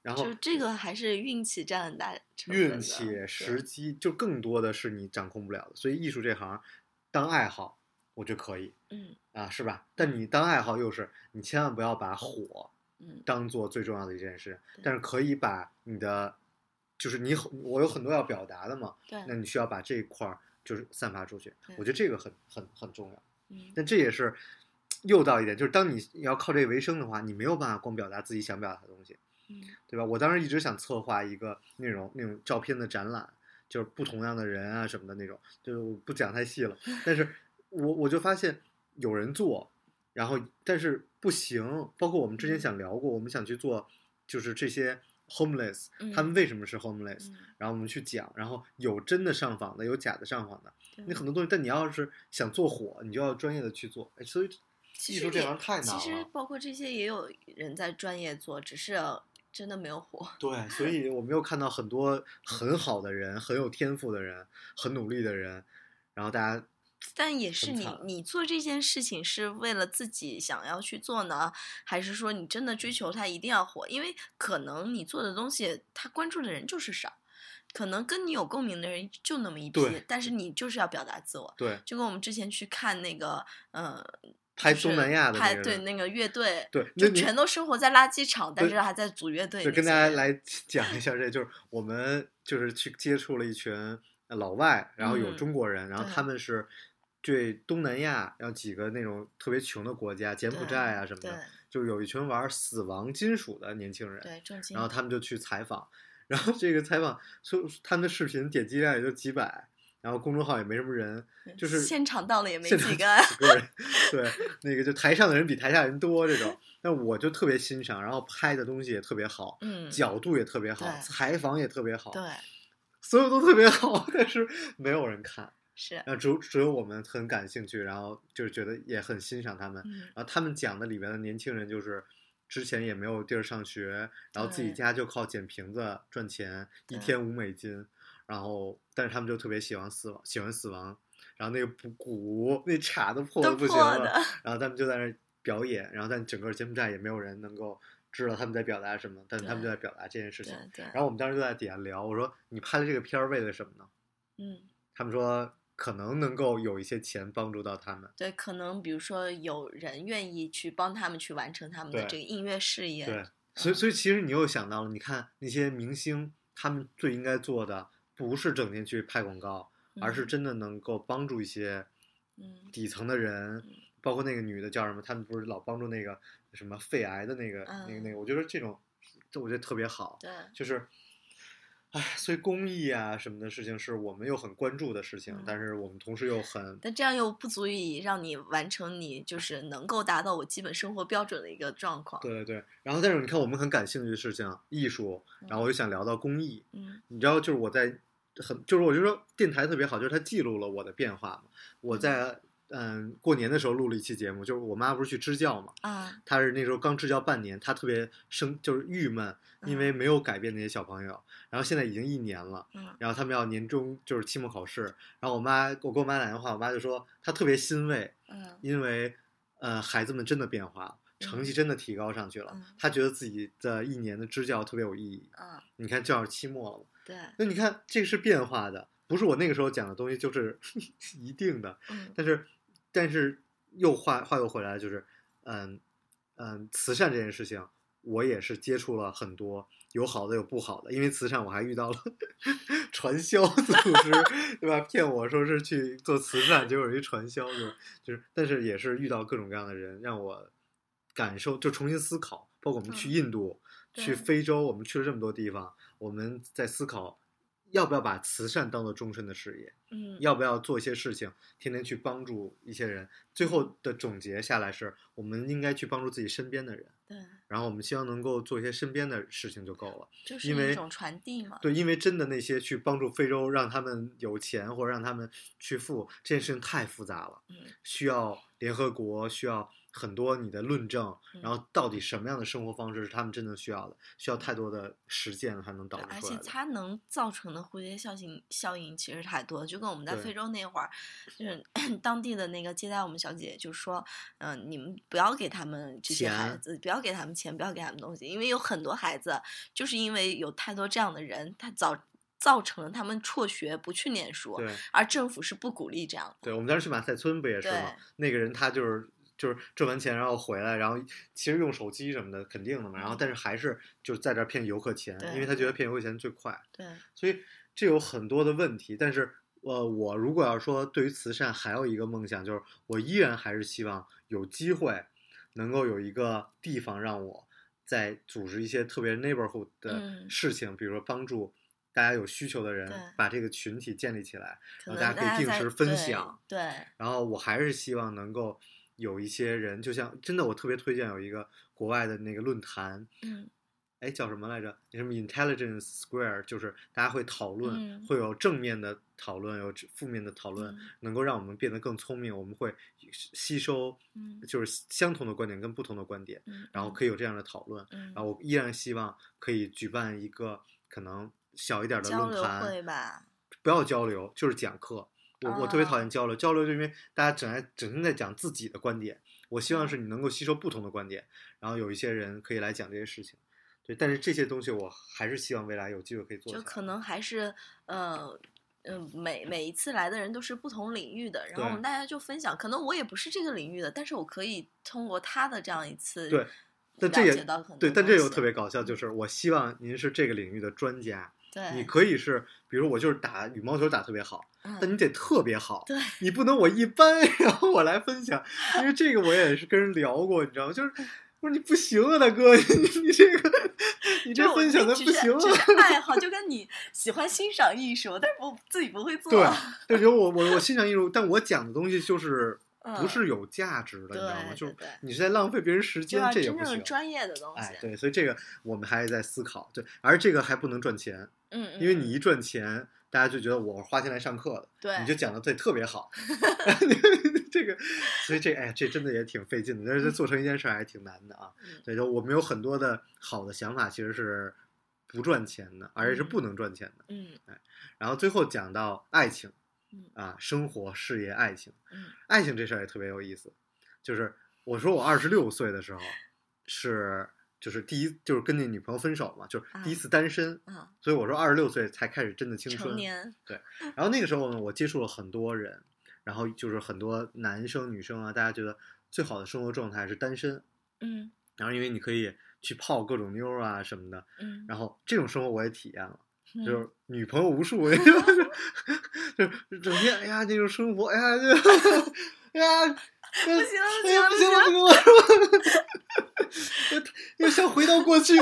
然后就这个还是运气占很大成分的运气、时机，就更多的是你掌控不了的。所以艺术这行，当爱好，我觉得可以嗯啊，是吧？但你当爱好又是你千万不要把火嗯当做最重要的一件事对，但是可以把你的，就是你很我有很多要表达的嘛，对那你需要把这一块儿就是散发出去。我觉得这个很很很重要。嗯但这也是又到一点，就是当你要靠这个为生的话，你没有办法光表达自己想表达的东西。嗯对吧？我当时一直想策划一个那种那种照片的展览，就是不同样的人啊什么的那种，就是我不讲太细了。但是我我就发现有人做，然后但是不行。包括我们之前想聊过，我们想去做，就是这些 homeless，、嗯他们为什么是 homeless，、嗯然后我们去讲，然后有真的上访的，有假的上访的，对你很多东西，但你要是想做火，你就要专业的去做。哎，所以其实也艺术这玩意儿太难了其实。包括这些也有人在专业做，只是真的没有火。对，所以我没有看到很多很好的人、很有天赋的人、很努力的人，然后大家但也是你你做这件事情是为了自己想要去做呢，还是说你真的追求它一定要火？因为可能你做的东西，他关注的人就是少，可能跟你有共鸣的人就那么一批对，但是你就是要表达自我。对就跟我们之前去看那个，呃，拍东南亚的拍对那个乐队，对，就全都生活在垃圾场，但是还在组乐队。就跟大家来 讲一下，这就是我们就是去接触了一群呃老外，然后有嗯中国人，然后他们是对东南亚，然后几个那种特别穷的国家，柬埔寨啊什么的，就有一群玩死亡金属的年轻人，然后他们就去采访，然后这个采访说他们的视频点击量也就几百，然后公众号也没什么人，就是现场到了也没几个，几个人，对，那个就台上的人比台下人多这种，但我就特别欣赏，然后拍的东西也特别好，嗯，角度也特别好，采访也特别好，对，所有都特别好，但是没有人看，是，然后只有只有我们很感兴趣，然后就是觉得也很欣赏他们，嗯然后他们讲的里边的年轻人就是。之前也没有地儿上学，然后自己家就靠捡瓶子赚钱，一天五美金，然后但是他们就特别喜欢死亡，喜欢死亡，然后那个鼓鼓那镲都破的不行了，然后他们就在那儿表演，然后但整个柬埔寨也没有人能够知道他们在表达什么，但是他们就在表达这件事情然后我们当时就在底下聊，我说你拍了这个片儿为了什么呢？嗯。他们说可能能够有一些钱帮助到他们。对，可能比如说有人愿意去帮他们去完成他们的这个音乐事业，对，所以所以其实你又想到了，你看那些明星，他们最应该做的不是整天去拍广告，而是嗯。真的能够帮助一些嗯。底层的人，包括那个女的叫什么，他们不是老帮助那个什么肺癌的那个、那个那个，我觉得这种，这我觉得特别好，对，就是，唉，所以公益啊什么的事情是我们又很关注的事情，嗯。但是我们同时又很但这样又不足以让你完成你就是能够达到我基本生活标准的一个状况。对对。对。然后但是你看我们很感兴趣的事情，艺术，然后我就想聊到公益，嗯。你知道，就是我在很，就是我就说电台特别好，就是它记录了我的变化嘛。我在嗯过年的时候录了一期节目，就是我妈不是去支教嘛，啊，她是那时候刚支教半年，她特别生就是郁闷，因为没有改变那些小朋友。然后现在已经一年了，嗯然后他们要年终就是期末考试，然后我妈我给我妈打电话，我妈就说她特别欣慰，嗯因为呃孩子们真的变化了。成绩真的提高上去了嗯，她觉得自己的一年的支教特别有意义。嗯，你看，就要期末了嘛，对，那你看，这个是变化的，不是我那个时候讲的东西就是 一定的。嗯但是，但是又话话又回来了，就是，嗯嗯，慈善这件事情，我也是接触了很多，有好的有不好的。因为慈善，我还遇到了 传销组织，对吧？骗我说是去做慈善，结果是一传销，就就是，但是也是遇到各种各样的人，让我感受就重新思考。包括我们去嗯印度、去非洲，我们去了这么多地方，我们在思考。要不要把慈善当做终身的事业？嗯，要不要做一些事情，天天去帮助一些人？最后的总结下来是，我们应该去帮助自己身边的人，对，然后我们希望能够做一些身边的事情就够了。就是因为一种传递嘛。对，因为真的那些去帮助非洲，让他们有钱或者让他们去富，这件事情太复杂了，嗯需要联合国，需要很多你的论证，嗯然后到底什么样的生活方式是他们真正需要的，需要太多的实践才能导对而且致出来的。它能造成的蝴蝶效应效应其实太多，就跟我们在非洲那会儿，就是 当地的那个接待我们小姐姐就说，嗯、你们不要给他们这些孩子，不要给他们钱，不要给他们东西，因为有很多孩子就是因为有太多这样的人，他造造成了他们辍学不去念书，对。而政府是不鼓励这样的。对，我们当时去马赛村不也是吗？那个人他就是就是挣完钱然后回来，然后其实用手机什么的肯定的嘛，然后嗯。但是还是就是在这儿骗游客钱，因为他觉得骗游客钱最快，对，所以这有很多的问题。但是呃，我如果要说对于慈善还有一个梦想，就是我依然还是希望有机会能够有一个地方让我在组织一些特别 neighborhood 的嗯。事情，比如说帮助。大家有需求的人，把这个群体建立起来，然后大家可以定时分对享，对，然后我还是希望能够有一些人，就像真的，我特别推荐有一个国外的那个论坛，嗯哎叫什么来着？什么 intelligence square，就是大家会讨论，嗯会有正面的讨论，有负面的讨论，嗯能够让我们变得更聪明。我们会吸收嗯就是相同的观点跟不同的观点，嗯，然后可以有这样的讨论。嗯然后我依然希望可以举办一个可能小一点的论坛，不要交流，就是讲课。我我特别讨哦厌交流，交流就因为大家整天整天在讲自己的观点。我希望是你能够吸收不同的观点，然后有一些人可以来讲这些事情。对，但是这些东西我还是希望未来有机会可以做。就可能还是呃。嗯，每每一次来的人都是不同领域的，然后我们大家就分享。可能我也不是这个领域的，但是我可以通过他的这样一次，对但这也对，但这又特别搞笑，就是我希望您是这个领域的专家，对，你可以是，比如我就是打羽毛球打特别好，嗯。但你得特别好，对。你不能我一般，然后我来分享，因为 这个我也是跟人聊过，你知道吗？就是我说你不行啊，大哥，你 你这个你这分享的不行啊。爱好，就跟你喜欢欣赏艺术，但是我自己不会做。对，就比如我我我欣赏艺术，但我讲的东西就是不嗯是有价值的，你知道吗？就是你是在浪费别人时间这也不行。正专业的东西。哎，对，所以这个我们还在思考，对，而这个还不能赚钱，嗯，嗯，因为你一赚钱，大家就觉得我花钱来上课的，对你就讲的对特别好，这个，所以这哎，这真的也挺费劲的，但是做成一件事儿还挺难的啊。所以说我们有很多的好的想法，其实是不赚钱的，而且是不能赚钱的。嗯然后最后讲到爱情嗯，啊，生活、事业、爱情，嗯爱情这事儿也特别有意思。就是我说我二十六岁的时候，是就是第一就是跟那女朋友分手嘛，就是第一次单身，啊，所以我说二十六岁才开始真的青春对。然后那个时候呢，我接触了很多人，然后就是很多男生女生啊，大家觉得最好的生活状态是单身，嗯然后因为你可以去泡各种妞啊什么的，嗯，然后这种生活我也体验了。嗯就是女朋友无数，整天哎呀那种生活，哎呀就哎呀不不行了哎呀不不行了行了不行了，是吧？又像回到过去，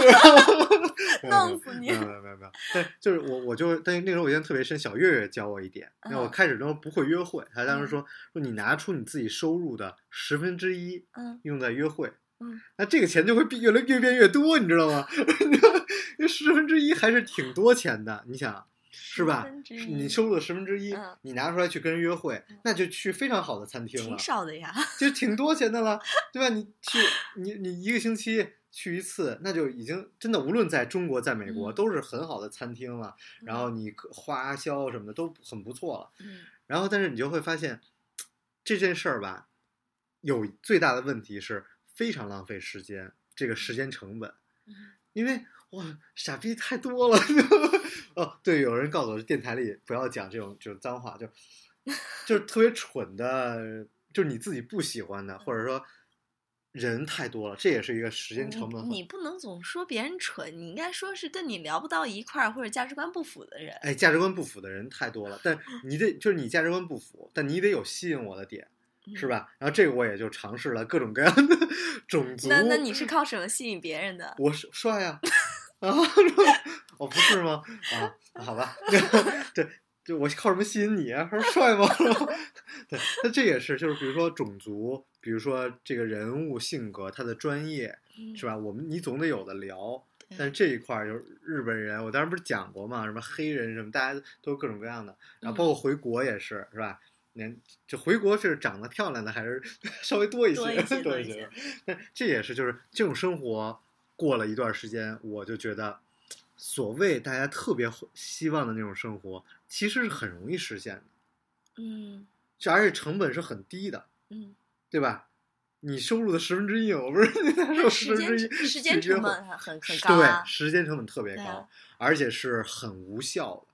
弄死你没有没有没有没有，但就是我我就但是那时候我印象特别深，小月月教我一点，那我嗯开始都不会约会，他当时说说你拿出你自己收入的十分之一嗯用在约会，嗯，那这个钱就会变越来越变越多，你知道吗？那十分之一还是挺多钱的，你想是吧？你收入的十分之一嗯，你拿出来去跟人约会，那就去非常好的餐厅了挺，少的呀。就挺多钱的了，对吧？你去你你一个星期去一次，那就已经真的无论在中国在美国嗯。都是很好的餐厅了，然后你花销什么的都很不错了。嗯。然后，但是你就会发现这件事儿吧，有最大的问题是非常浪费时间，这个时间成本，嗯。因为哇，傻逼太多了。哦，对，有人告诉我，电台里不要讲这种这种脏话，就就是特别蠢的，就是你自己不喜欢的，或者说人太多了，这也是一个时间成本。你你不能总说别人蠢，你应该说是跟你聊不到一块儿或者价值观不符的人。哎，价值观不符的人太多了，但 你得就是你价值观不符，但你得有吸引我的点。是嗯？吧？然后这个我也就尝试了各种各样的 种族。那那你是靠什么吸引别人的？我是帅呀、啊，是吧？哦，不是吗？啊，好吧，对，就我靠什么吸引你啊？说帅吗？对，那这也是，就是比如说种族，比如说这个人物性格，他的专业，嗯是吧？我们你总得有的聊。但是这一块儿就是日本人，我当时不是讲过嘛，什么黑人什么，大家都有各种各样的，然后包括回国也是，是吧？连就回国是长得漂亮的还是稍微多一些，多一些多些多一些。但这也是就是这种生活过了一段时间，我就觉得，所谓大家特别希望的那种生活，其实是很容易实现的，嗯就而且成本是很低的，嗯，对吧？你收入的十分之一，我不是他 说十时分之一间时间成本很很很高对啊，。时间成本特别高啊，而且是很无效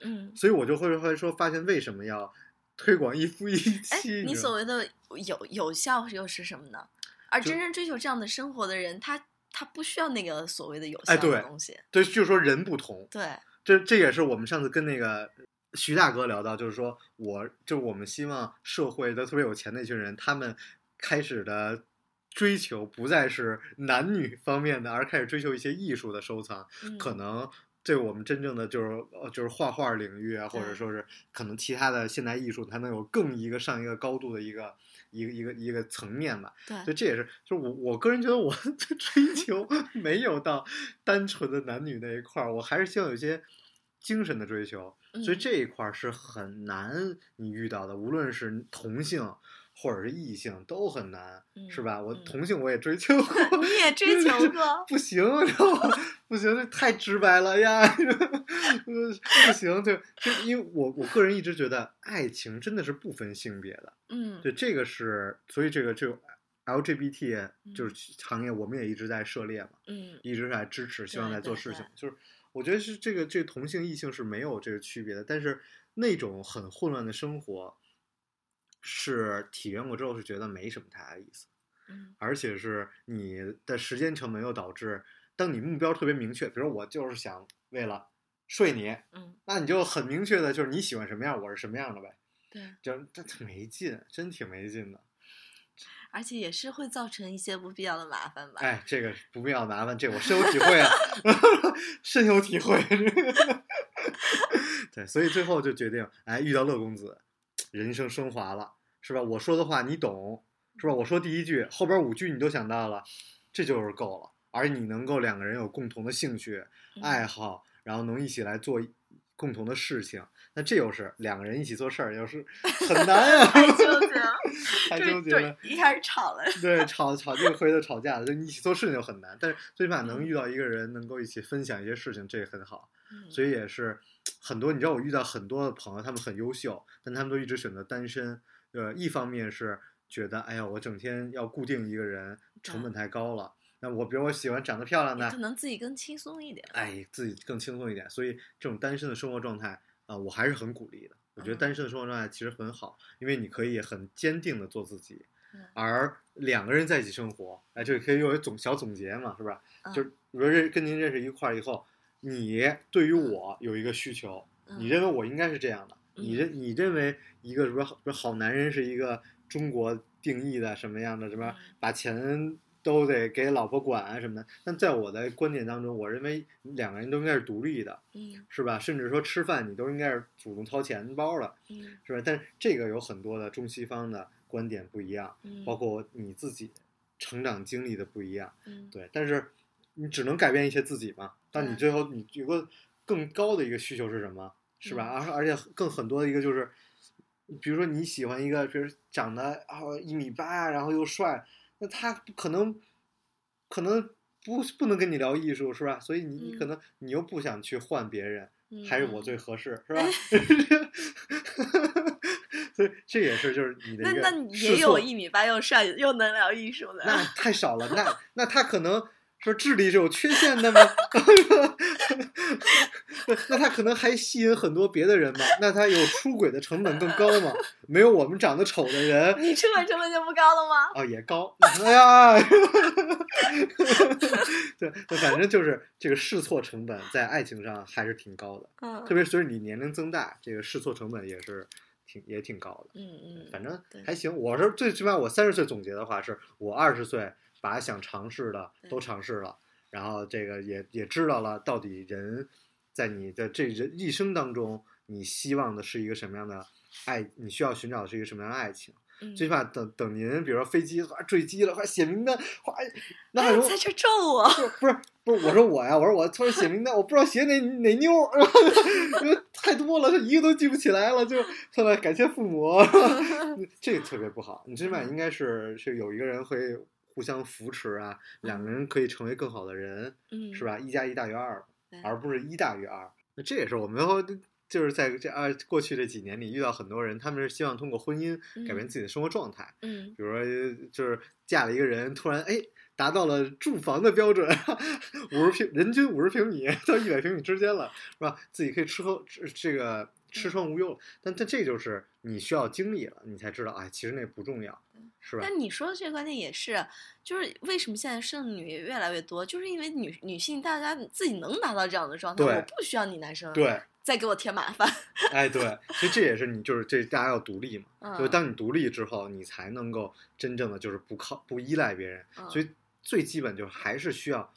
的，嗯，所以我就会会说，发现为什么要推广一夫一哎，妻？你所谓的有有效又是什么呢？而真正追求这样的生活的人，他他不需要那个所谓的有哎对效的东西。对，就是说人不同，对，这这也是我们上次跟那个徐大哥聊到，就是说我就我们希望社会的特别有钱的一群人，他们开始的追求不再是男女方面的，而开始追求一些艺术的收藏，嗯可能。对我们真正的就是呃就是画画领域啊，或者说是可能其他的现代艺术，它能有更一个上一个高度的一个一个一个一个层面吧。对所以这也是，就是我我个人觉得我 的追求没有到单纯的男女那一块儿，我还是希望有一些精神的追求。所以嗯这一块儿是很难你遇到的，无论是同性或者是异性都很难，是吧？我嗯同性我也追求 过，你也追求过不行？不行，这太直白了呀！呃不行，就就因为我我个人一直觉得爱情真的是不分性别的，嗯对，这个是，所以这个这个 LGBT 嗯就是行业，我们也一直在涉猎嘛，嗯一直在支持，希望对对在做事情对。就是我觉得是这个这个同性异性是没有这个区别的，但是那种很混乱的生活，是体验过之后是觉得没什么太大意思，嗯而且是你的时间成本又导致，当你目标特别明确，比如我就是想为了睡你，嗯，那你就很明确的就是你喜欢什么样，我是什么样的呗，对，就这这没劲，真挺没劲的。而且也是会造成一些不必要的麻烦吧。哎，这个不必要麻烦，这我深有体会啊，深有体会。对，所以最后就决定，哎，遇到乐公子，人生升华了，是吧？我说的话你懂，是吧？我说第一句，后边五句你都想到了，这就是够了。而你能够两个人有共同的兴趣、嗯爱好，然后能一起来做共同的事情，那这又是两个人一起做事儿，又是 很难啊，太纠结了，太就是就纠结了。一开始吵了。对，吵吵这个回头吵架了，就你一起做事情就很难，但是最起码能嗯遇到一个人，能够一起分享一些事情，这个很好。嗯所以也是很多，你知道我遇到很多的朋友，他们很优秀，但他们都一直选择单身。呃，一方面是觉得，哎呀，我整天要固定一个人，成本太高了。那我比如我喜欢长得漂亮的可，能自己更轻松一点。哎，自己更轻松一点。所以这种单身的生活状态啊、我还是很鼓励的。我觉得嗯单身的生活状态其实很好，因为你可以很坚定的做自己嗯，而两个人在一起生活，哎，这个可以用为总小总结嘛，是吧？嗯就是比如认跟您认识一块儿以后，你对于我有一个需求，你嗯。认为我应该是这样的，嗯你认你认为一个什么好男人是一个中国定义的什么样的什么嗯。把钱都得给老婆管啊什么的，但在我的观点当中，我认为两个人都应该是独立的，嗯。是吧？甚至说吃饭你都应该是主动掏钱包的，嗯。是吧？但是这个有很多的中西方的观点不一样，嗯，包括你自己成长经历的不一样。嗯。对，但是你只能改变一些自己嘛。但你最后你有个更高的一个需求是什么？是吧？嗯而而且更很多的一个就是，比如说你喜欢一个，比如长得啊一米八，然后又帅，那他可能可能不不能跟你聊艺术，是吧？所以你你可嗯能你又不想去换别人，嗯还是我最嗯合适，是吧？所以这也是就是你的那那你也有一米八又帅又能聊艺术的。那太少了，那 那他可能说智力是有缺陷的吗？那 那他可能还吸引很多别的人吗？那他有出轨的成本更高吗？没有我们长得丑的人你出轨成本就不高了吗？哦、也高。哎呀，对，对反正就是这个试错成本在爱情上还是挺高的，嗯特别随着你年龄增大，这个试错成本也是挺也挺高的。嗯嗯，反正还行。我是最起码我三十岁总结的话，是我二十岁把想尝试的都尝试了，然后这个也也知道了到底人在你的这人一生当中，你希望的是一个什么样的爱，你需要寻找的是一个什么样的爱情。嗯最起码等等您，比如说飞机哗坠机了，快写名单，哗，那哎还容在这咒我。不是不是，我说我呀，我说我突然写名单，我不知道写哪哪妞儿，因为太多了，一个都记不起来了，就特别感谢父母，这个特别不好。你最起码应该是是有一个人会互相扶持啊，两个人可以成为更好的人，嗯，是？吧？一加一大于二，而不是一大于二。那这也是我们后就是在这二过去这几年里遇到很多人，他们是希望通过婚姻改变嗯自己的生活状态。嗯比如说，就是嫁了一个人，突然哎达到了住房的标准，五十平人均五十平米到一百平米之间了，是吧？自己可以吃喝吃这个吃穿无忧了。但但这就是你需要经历了，你才知道，哎，其实那不重要，是吧？但你说的这个观点也是，就是为什么现在剩女越来越多，就是因为女女性大家自己能达到这样的状态，我不需要你男生对，再给我添麻烦。哎，对，所以这也是你就是这大家要独立嘛，嗯就是当你独立之后，你才能够真正的就是不靠不依赖别人，嗯所以最基本就是还是需要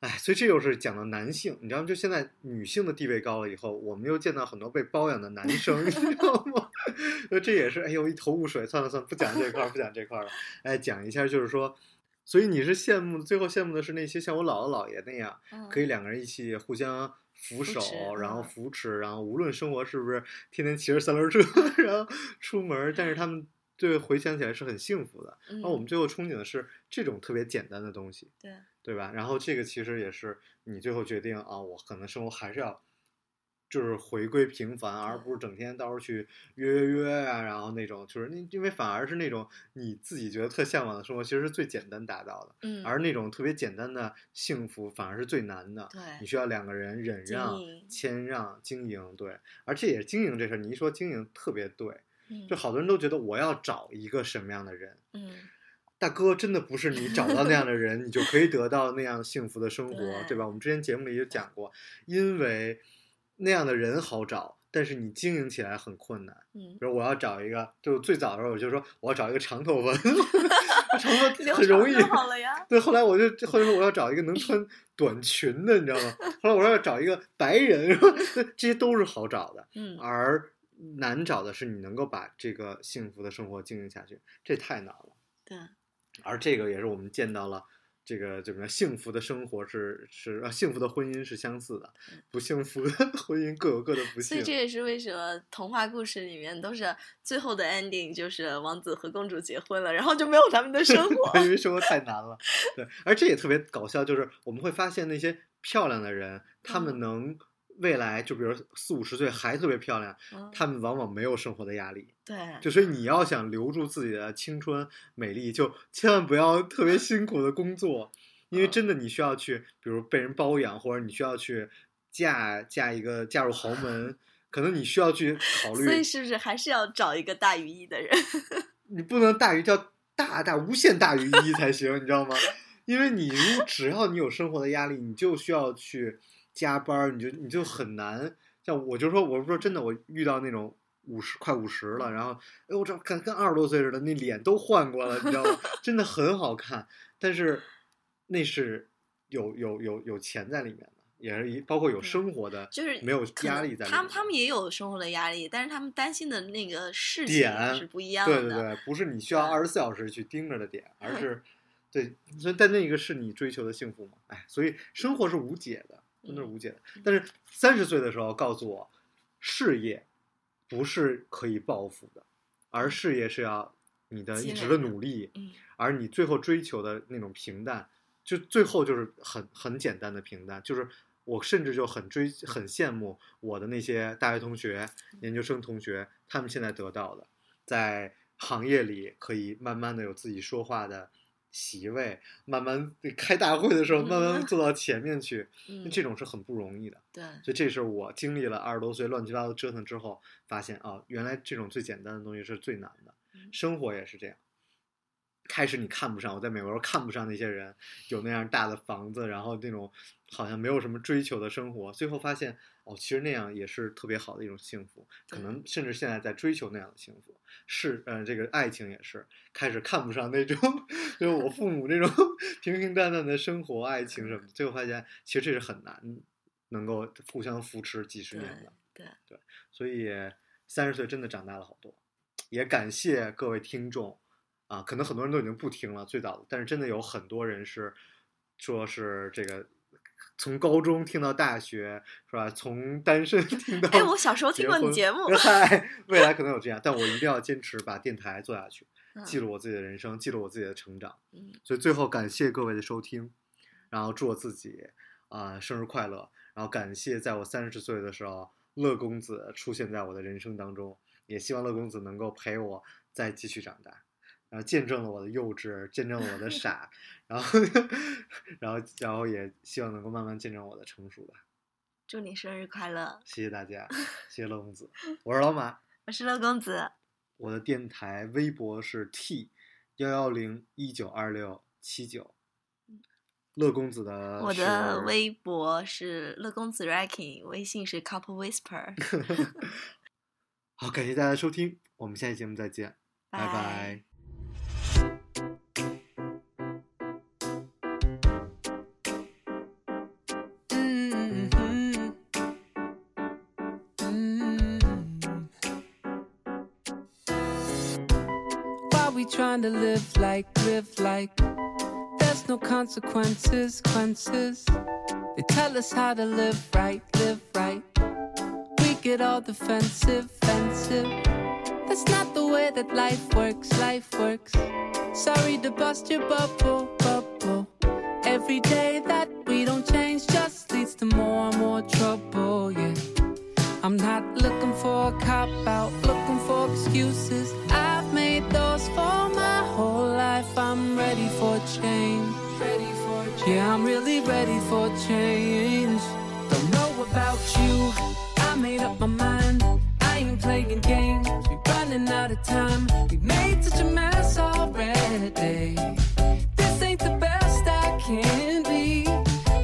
哎，所以这又是讲到男性，你知道吗？就现在女性的地位高了以后，我们又见到很多被包养的男生，你知道吗？这也是，哎呦，一头雾水。算了算了，不讲这块儿，不讲这块儿了。哎，讲一下，就是说，所以你是羡慕，最后羡慕的是那些像我姥姥姥爷那样，嗯可以两个人一起互相扶手，持然后嗯扶持，然后无论生活是不是天天骑着三轮车，然后出门，但是他们对回想起来是很幸福的。嗯，然后我们最后憧憬的是这种特别简单的东西。对，对吧？然后这个其实也是你最后决定啊，我可能生活还是要，就是回归平凡，而不是整天到处去约约约啊，然后那种就是那因为反而是那种你自己觉得特向往的生活，其实是最简单达到的，嗯，而那种特别简单的幸福反而是最难的。对你需要两个人忍让、谦让、经营，对，而且也是经营这事儿。你一说经营特别对，嗯就好多人都觉得我要找一个什么样的人，嗯大哥，真的不是你找到那样的人，你就可以得到那样幸福的生活，对对吧？我们之前节目里也讲过，因为那样的人好找，但是你经营起来很困难。嗯比，如我要找一个，就最早的时候我就说我要找一个长头发，长头发很容易。好了呀。对，后来我就后来说我要找一个能穿短裙的，你知道吗？后来我说要找一个白人，这些都是好找的，嗯而难找的是你能够把这个幸福的生活经营下去，这太难了。对，而这个也是我们见到了，这个怎么样？幸福的生活是是啊，幸福的婚姻是相似的，不幸福的婚姻各有各的不幸所以。这也是为什么童话故事里面都是最后的 ending 就是王子和公主结婚了，然后就没有他们的生活。因为生活太难了，对，而这也特别搞笑，就是我们会发现那些漂亮的人，他们嗯能未来就比如四五十岁还特别漂亮，嗯他们往往没有生活的压力。对，就所以你要想留住自己的青春美丽，就千万不要特别辛苦的工作，因为嗯真的你需要去，比如被人包养，或者你需要去嫁嫁一个嫁入豪门，可能你需要去考虑所以，是不是还是要找一个大于一的人？你不能大于叫大大无限大于一才行，你知道吗？因为你如只要你有生活的压力，你就需要去加班儿，你就你就很难。像我就说，我说真的，我遇到那种五十快五十了，然后哎，我这跟跟二十多岁似的，那脸都换过了，你知道吗？真的很好看，但是那是有有有有钱在里面的，也是一包括有生活的，就是没有压力在里面。他们他们也有生活的压力，但是他们担心的那个事点情是不一样的。对对对，不是你需要对二十四小时去盯着的点，而嗯是对，所以但那个是你追求的幸福嘛？哎，所以生活是无解的，真的是嗯。无解。的。但是三十岁的时候告诉我，事业不是可以报复的，而事业是要你的一直的努力，嗯。而你最后追求的那种平淡，就最后就是很很简单的平淡，就是我甚至就很追很羡慕我的那些大学同学、研究生同学，他们现在得到的，在行业里可以慢慢的有自己说话的席位，慢慢开大会的时候慢慢嗯坐到前面去，嗯，这种是很不容易的。对，所以这是我经历了二十多岁乱七八糟折腾之后，发现啊，原来这种最简单的东西是最难的。嗯生活也是这样。开始你看不上，我在美国时候看不上那些人有那样大的房子，然后那种好像没有什么追求的生活，最后发现哦，其实那样也是特别好的一种幸福，可能甚至现在在追求那样的幸福。是，呃，这个爱情也是开始看不上那种，就是我父母这种 平平淡淡的生活、爱情什么的，最后发现其实这是很难能够互相扶持几十年的。对对，所以三十岁真的长大了好多，也感谢各位听众啊，可能很多人都已经不听了最早的，但是真的有很多人是说是这个从高中听到大学是吧？从单身 听到哎，我小时候听过你节目，嗨，未来可能有这样，但我一定要坚持把电台做下去，嗯记录我自己的人生，记录我自己的成长。嗯所以最后感谢各位的收听，然后祝我自己啊、生日快乐，然后感谢在我三十岁的时候，乐公子出现在我的人生当中，也希望乐公子能够陪我再继续长大，然后见证了我的幼稚，见证了我的 傻，然后 然后然后也希望能够慢慢见证我的成熟吧。祝你生日快乐！谢谢大家，谢谢乐公子，我是老马，我是乐公子，我的电台微博是 t 幺幺零一九二六七九。乐公子的我的微博是乐公子 Racking，微信是 Couple Whisper，好，感谢大家收听，我们下期节目再见，拜拜拜 trying to live like, live like? There's no consequences, consequences. They tell us how to live right, live right. We get all defensive, defensive. That's not the way that life works, life works. Sorry to bust your bubble, bubble. Every day that we don't change just leads to more and more trouble. I'm not looking for a cop out, looking for excuses. I've made those for my whole life. I'm ready for change. Ready for change. Yeah, I'm really ready for change. Don't know about you. I made up my mind. I ain't playing games. We're running out of time. We made such a mess already. This ain't the best I can be.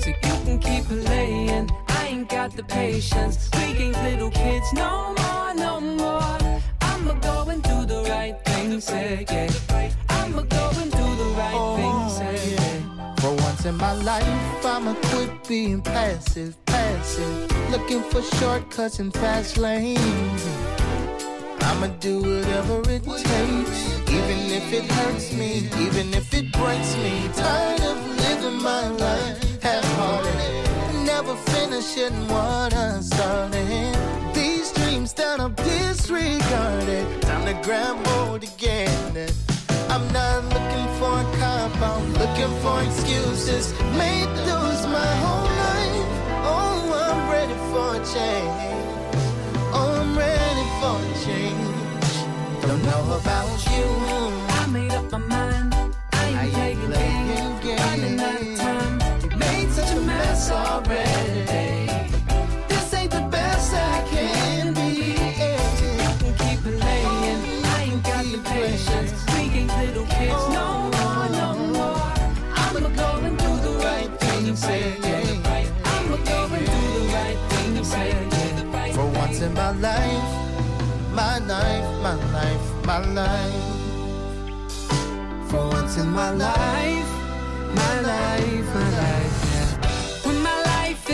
So you can keep playing. I ain't got the patience. We ain't little kids no more, no more. I'ma go and do the right thing, say yeah. I'ma go and do the right oh, thing, say yeah. For once in my life, I'ma quit being passive, passive. Looking for shortcuts and fast lanes. I'ma do whatever it takes, even if it hurts me, even if it breaks me. Tired of living my life half-hearted, never finishing what I started. These dreams that I'm disregarded, time to grab hold again. I'm not looking for a cop out, looking for excuses. Made those my whole life. Oh, I'm ready for a change. Oh, I'm ready for a change. Don't know about you. I made up my mind. I ain't playing games. Running out of time. In my life, my life, my life, my life. For once in my life, my life, my life,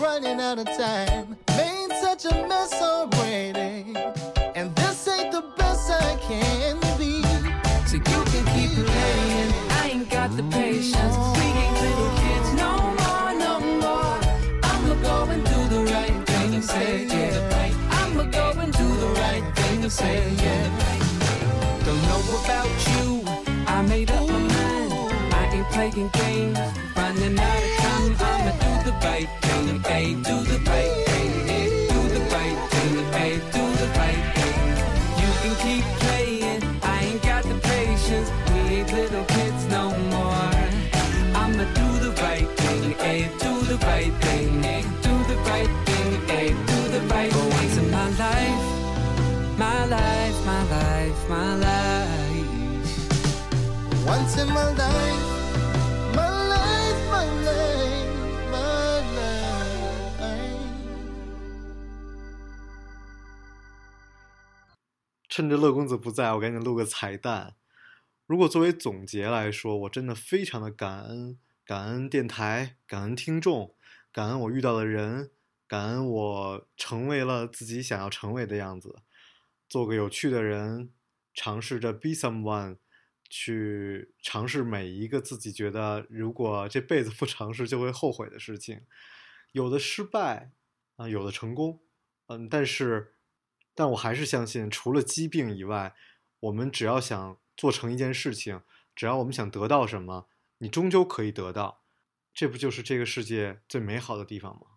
Running out of time. Made such a mess already. And this ain't the best I can be. So you can keep playing. I ain't got the patience. We ain't little kids no more, no more. I'ma go and do the right thing. Say yeah. I'ma go and do the right thing. Say yeah. Don't know about you. I made up my mind. I ain't playing games. Running out of the bay, do the bay, do the bay. 趁着乐公子不在，我赶紧录个彩蛋。如果作为总结来说，我真的非常的感恩，感恩电台，感恩听众，感恩我遇到的人，感恩我成为了自己想要成为的样子，做个有趣的人，尝试着 be someone，去尝试每一个自己觉得如果这辈子不尝试就会后悔的事情，有的失败啊、有的成功，嗯，但是，但我还是相信，除了疾病以外，我们只要想做成一件事情，只要我们想得到什么，你终究可以得到。这不就是这个世界最美好的地方吗？